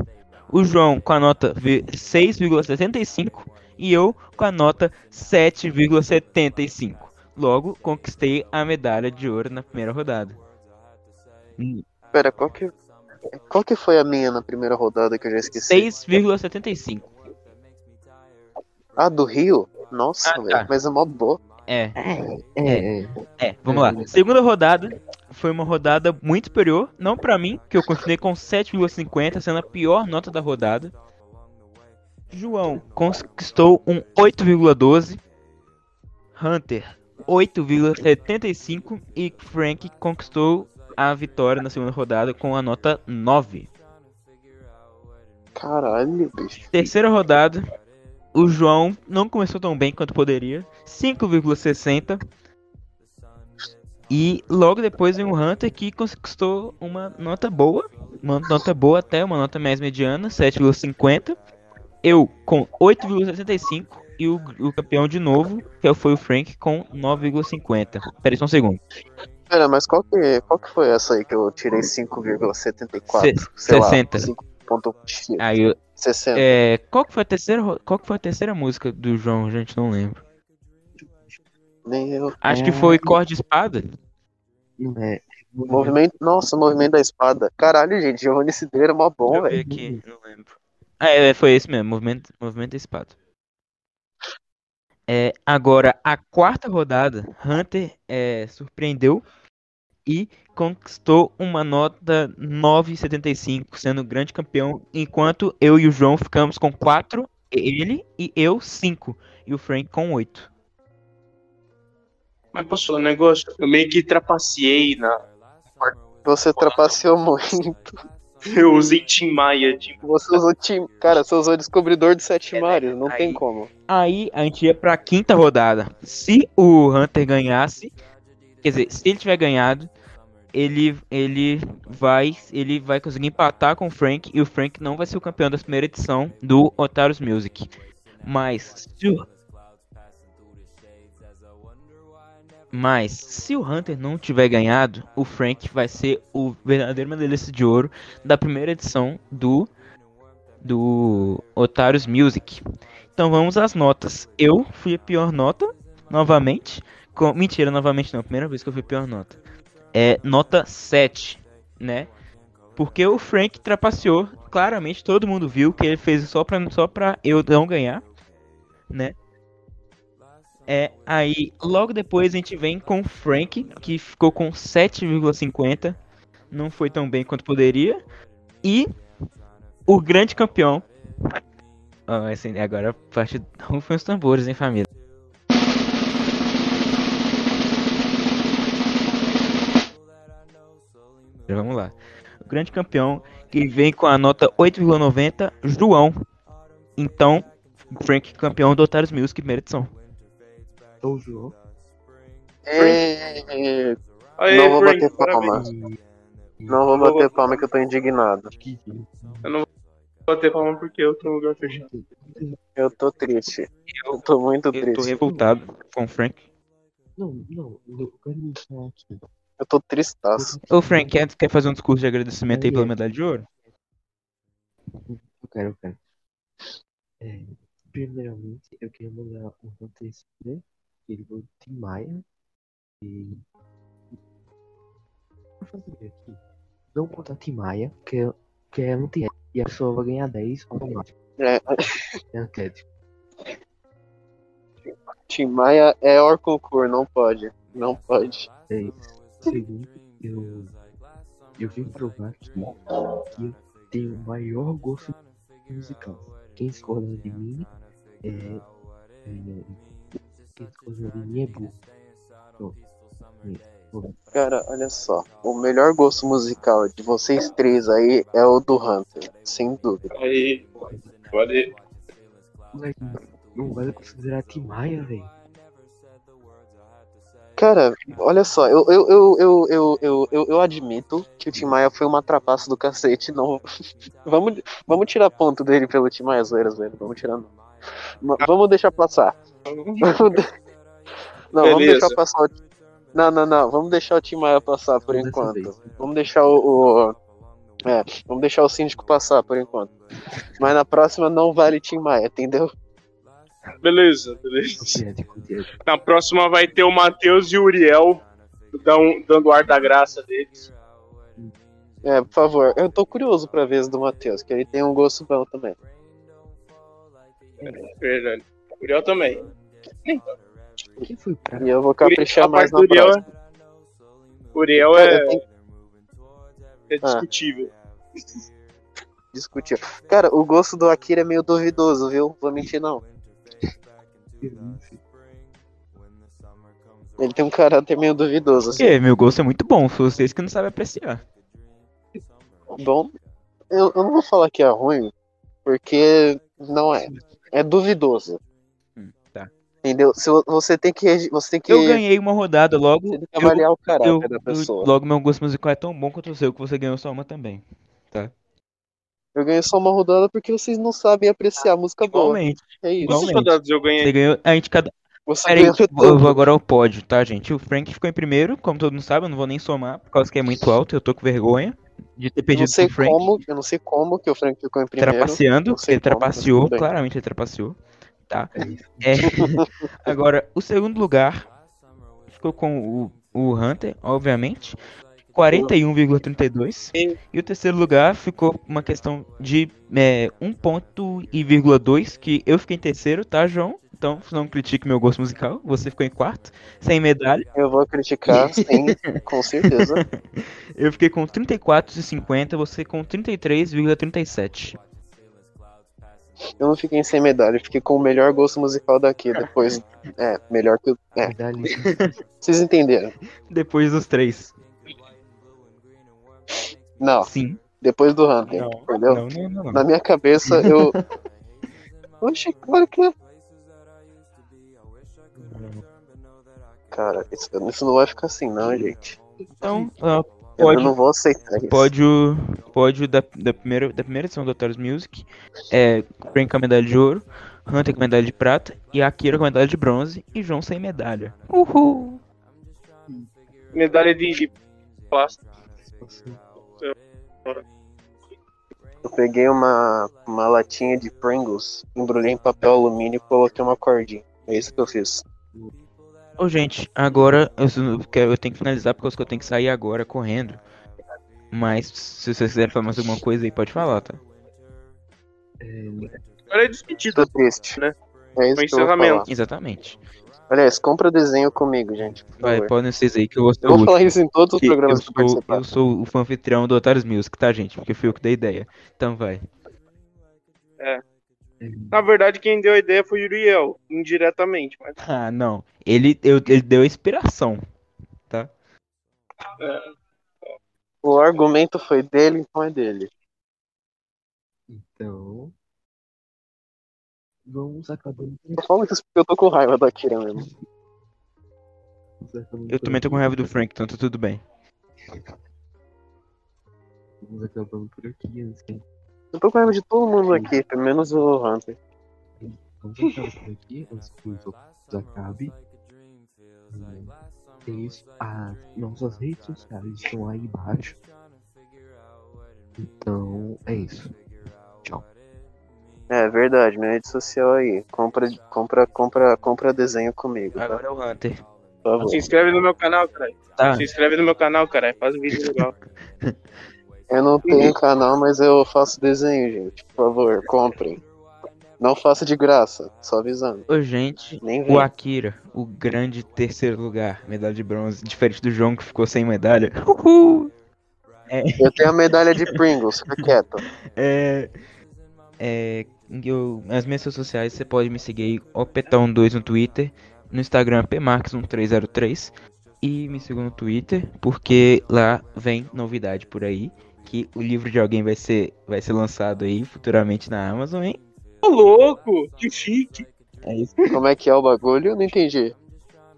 o João com a nota V- 6,65 e eu com a nota 7,75. Logo, conquistei a medalha de ouro na primeira rodada. Pera, qual que, qual que foi a minha na primeira rodada que eu já esqueci? 6,75. Ah, do Rio? Nossa, Ah, tá. velho, mas é mó boa. É. É, é. É, vamos lá. Segunda rodada foi uma rodada muito superior, não pra mim, que eu continuei com 7,50, sendo a pior nota da rodada. João conquistou um 8,12. Hunter 8,75 e Frank conquistou a vitória na segunda rodada com a nota 9. Caralho, bicho. Terceira rodada. O João não começou tão bem quanto poderia. 5,60. E logo depois vem o Hunter que conquistou uma nota boa. Uma nota boa até, uma nota mais mediana, 7,50. Eu com 8,75. E o, o campeão de novo, que foi o Frank, com 9,50. Pera aí só um segundo. Pera, mas qual que, qual que foi essa aí que eu tirei 5,74? Se- Sei lá, 60. 5,60. Aí eu, 60. é, qual que foi a terceira, qual que foi a terceira música do João? Gente, não lembro. Nem eu. Acho que foi Cor de Espada. É. Movimento. Nossa, movimento da espada. Caralho, gente, Giovanni Cidreira é mó bom, velho. aqui, não lembro. Ah, é, foi esse mesmo, Movimento, movimento da Espada. É, agora, a quarta rodada, Hunter é, surpreendeu e conquistou uma nota 9,75, sendo grande campeão, enquanto eu e o João ficamos com 4, ele e eu 5, e o Frank com 8. Mas posso um negócio? Eu meio que trapaceei na. Você trapaceou muito. (laughs) Eu usei Tim Maia, tipo. Você usou time. Cara, você usou Descobridor de Sete Mares, não tem Aí- como. Aí a gente ia pra quinta rodada. Se o Hunter ganhasse, quer dizer, se ele tiver ganhado, ele ele vai ele vai conseguir empatar com o Frank e o Frank não vai ser o campeão da primeira edição do Otaros Music. Mas se o mas se o Hunter não tiver ganhado, o Frank vai ser o verdadeiro medalhista de ouro da primeira edição do do Otaros Music. Então vamos às notas. Eu fui a pior nota, novamente. Com... Mentira, novamente não. Primeira vez que eu fui pior nota. É nota 7, né? Porque o Frank trapaceou. Claramente todo mundo viu que ele fez só pra, só pra eu não ganhar, né? É, aí logo depois a gente vem com o Frank, que ficou com 7,50. Não foi tão bem quanto poderia. E o grande campeão. Ó, assim, agora parte. (laughs) Rufem os tambores, hein, família. Vamos lá. O grande campeão que vem com a nota 8,90, João. Então, Frank campeão do Otários Music, primeira edição. Então, João. É... Aê, Não vou Frank, bater palma. parabéns. Não vou bater palma que eu tô indignado. Eu não vou bater palma porque eu tô no lugar fechado. Eu tô triste. Eu tô muito Eu tô triste. revoltado com o Frank. Não, não, eu quero me falar aqui. Eu tô tristaço. Ô, Frank, quer, quer fazer um discurso de agradecimento aí pela medalha de ouro? Eu quero, eu quero. É, primeiramente, eu queria mandar um roteiro, né? Ele foi o Tim Maia. E. Vou fazer aqui. Não contar Tim Maia, que é, que é anti E a pessoa vai ganhar 10 automático. É, É antético. Tim Maia é Orconcur, não pode. Não pode. É isso. Segundo, eu. Eu vim provar que, que eu tenho o maior gosto musical. Quem discorda de mim é. é quem discorda de mim é burro. É. Cara, olha só. O melhor gosto musical de vocês três aí é o do Hunter, sem dúvida. Aí, valeu. Não vai considerar Tim Maia, velho. Cara, olha só, eu, eu, eu, eu, eu, eu, eu, eu admito que o Tim Maia foi uma trapaça do cacete. Não... (laughs) vamos, vamos tirar ponto dele pelo Tim Maia zoeiras, velho. Vamos tirar. Vamos deixar passar. Vamos (laughs) Não, vamos Beleza. deixar passar o. Não, não, não. Vamos deixar o Tim Maia passar por Dessa enquanto. Vamos deixar o. o- É, vamos deixar o síndico passar por enquanto. Mas na próxima não vale Tim Maia, entendeu? Beleza, beleza. Na próxima vai ter o Matheus e o Uriel dão- dando ar da graça deles. É, por favor. Eu tô curioso pra ver do Matheus, que ele tem um gosto bom também. Verdade. O Uriel também. Quem foi pra E eu vou caprichar a mais na Uriel, próxima. o Uriel é, tenho é Ah. discutível. que discutir. Cara, o gosto do Akira é meio duvidoso, viu? Vou mentir não. Ele tem um caráter meio duvidoso, assim. Porque meu gosto é muito bom, foi vocês que não sabem apreciar. Bom, eu, eu não vou falar que é ruim, Porque não é. É duvidoso. tá. Entendeu? Se vo- você tem que. Você tem que. Eu ganhei uma rodada logo. Você tem que avaliar o caráter eu- da eu- pessoa. logo, meu gosto musical é tão bom quanto o seu, que você ganhou só uma também. Tá? Eu ganhei só uma rodada porque vocês não sabem apreciar música boa. Igualmente. É isso. Quantas rodadas eu ganhei? Você ganhou. A gente cada. Você Peraí, ganhou eu tudo. vou agora ao pódio, tá, gente? O Frank ficou em primeiro, como todo mundo sabe, eu não vou nem somar, por causa que é muito alto, eu tô com vergonha de ter Eu não perdido sei pro Frank. como, eu não sei como que o Frank ficou em primeiro. trapaceando, ele como, trapaceou, claramente ele trapaceou, tá? É, (laughs) agora, o segundo lugar ficou com o, o Hunter, obviamente, 41,32. E o terceiro lugar ficou uma questão de é, 1 ponto e vírgula 2, que eu fiquei em terceiro, tá, João? Então, não critique meu gosto musical, você ficou em quarto, sem medalha. Eu vou criticar, sim, (laughs) com certeza. Eu fiquei com 34,50, você com 33,37. Eu não fiquei sem medalha, fiquei com o melhor gosto musical daqui. Depois. (laughs) É, melhor que o. É, vocês entenderam. Depois dos três. Não, Sim. depois do Hunter, Não, entendeu? não, não, não, não. Na minha cabeça, eu. (laughs) Oxe, claro que é. Cara, isso, isso não vai ficar assim, não, gente. Então, Eu pode, não vou aceitar isso. pódio, pódio da, da, primeira, da primeira edição do Otários Music é Frank com a medalha de ouro, Hunter com a medalha de prata e Akira com a medalha de bronze e João sem medalha. Uhul! Medalha de, de Eu peguei uma, uma latinha de Pringles, embrulhei em papel alumínio e coloquei uma cordinha. É isso que eu fiz. Ô, gente, agora eu, quero- eu tenho que finalizar porque eu tenho que sair agora correndo. Mas se vocês quiserem falar mais alguma coisa aí, pode falar, tá? Agora é despedida. Né? É isso Foi que eu vou encerramento. Exatamente. Aliás, compra desenho comigo, gente. Por Vai, favor. podem vocês aí que eu vou ser Eu o vou falar isso em todos os Que programas eu que eu sou, eu sou o fã anfitrião do Otários Music, tá, gente? Porque fui eu que dei a ideia. Então vai. Na verdade, quem deu a ideia foi o Uriel, indiretamente. Mas (laughs) Ah, não. Ele, eu, ele deu a inspiração, tá? O argumento foi dele, então é dele. Então. Vamos acabando. Eu falo isso porque eu tô com raiva da Kira mesmo. Eu também tô com raiva do Frank, então tá tudo bem. Vamos acabando por aqui que Eu tô com raiva de todo mundo aqui, pelo menos o Hunter. Vamos acabar por aqui antes que o jogo acabe. É isso. As nossas redes sociais estão aí embaixo. Então é isso. Tchau. É verdade, minha rede social aí. Compra, compra, compra, compra desenho comigo, tá? Agora é o Hunter. Se inscreve no meu canal, caralho. Tá. Se inscreve no meu canal, caralho. Faz um vídeo legal. (laughs) Eu não tenho canal, mas eu faço desenho, gente. Por favor, comprem. Não faça de graça, só avisando. Ô, gente, Nem o. Akira, o grande terceiro lugar, medalha de bronze, diferente do João que ficou sem medalha. (laughs) Uhul! É, Eu tenho a medalha de Pringles, fica quieto. (laughs) é, é, eu, nas minhas redes sociais você pode me seguir aí, Opetão2 no Twitter, no Instagram pmarx1303 e me siga no Twitter, porque lá vem novidade por aí, que o livro de alguém vai ser, vai ser lançado aí futuramente na Amazon, hein? Ô, louco! Que chique! É isso. Como é que é o bagulho? Eu não entendi.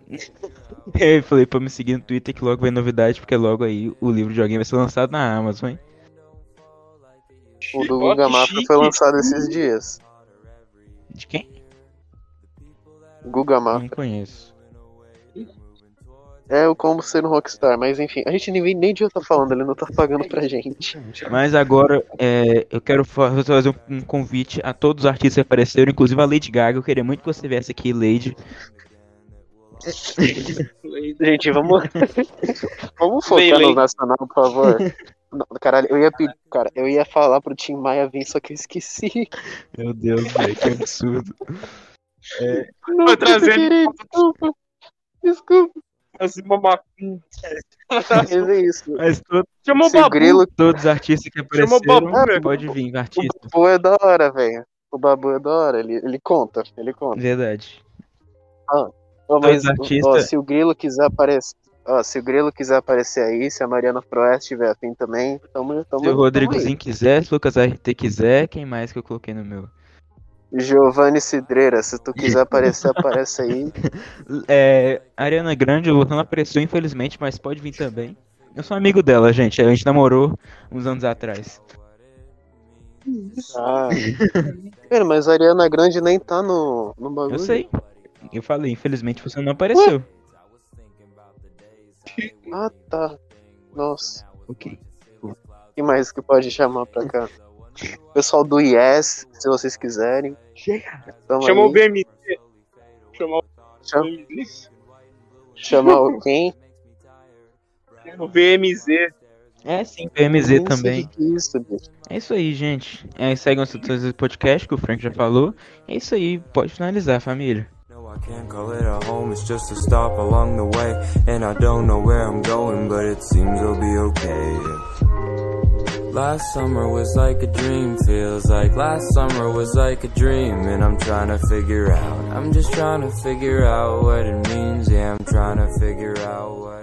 (laughs) Eu falei pra me seguir no Twitter que logo vem novidade, porque logo aí o livro de alguém vai ser lançado na Amazon, hein? O do Guga Mafra foi lançado esses dias. De quem? Guga Mafra. Não conheço. É o como ser um rockstar, mas enfim, a gente nem, nem devia estar falando, ele não tá pagando pra gente. Mas agora é, eu quero fa- fazer um, um convite a todos os artistas que apareceram, inclusive a Lady Gaga. Eu queria muito que você viesse aqui, Lady. (laughs) Gente, vamos. vamos Bem, focar no Lei. nacional, por favor. (laughs) Não, Caralho, eu ia pedir, cara, eu ia falar pro Tim Maia vir, só que eu esqueci. (laughs) Meu Deus, velho, que absurdo. Não, Vai trazer- querer, desculpa. Desculpa. Assim. Mas é isso. Mas Chamou o o Babu. grilo, todos os artistas que Chamou apareceram, Babu, pode vir, o artista. Babu é da hora, velho. O Babu é da hora, ele, ele conta, ele conta. Verdade. Todos mas, ó, se o Grilo quiser aparecer, Ó, se o Grilo quiser aparecer aí, se a Mariana Proeste tiver afim também, tamo, tamo, Se o Rodrigozinho quiser, se o Lucas RT quiser, quem mais que eu coloquei no meu? Giovanni Cidreira, se tu quiser (laughs) aparecer, aparece aí. É, Ariana Grande, você não apareceu infelizmente, mas pode vir também. Eu sou amigo dela, gente. A gente namorou uns anos atrás. Ah. (laughs) Cara, mas a Ariana Grande nem tá no, no bagulho. Eu sei. Eu falei, infelizmente você não apareceu. Ah, tá. Nossa. Ok. O que mais que pode chamar pra cá? Pessoal do Yes, se vocês quiserem. Chamou o. BMZ. Chamou Chama- o BMZ. Chamar o quem? O VMZ. É sim, PMZ também. que é isso. É isso aí, gente. É, segue os outros podcast que o Frank já falou. É isso aí, pode finalizar, família. I can't call it a home, it's just a stop along the way. And I don't know where I'm going, but it seems I'll be okay. Last summer was like a dream, feels like last summer was like a dream. And I'm trying to figure out, I'm just trying to figure out what it means. Yeah, I'm trying to figure out what.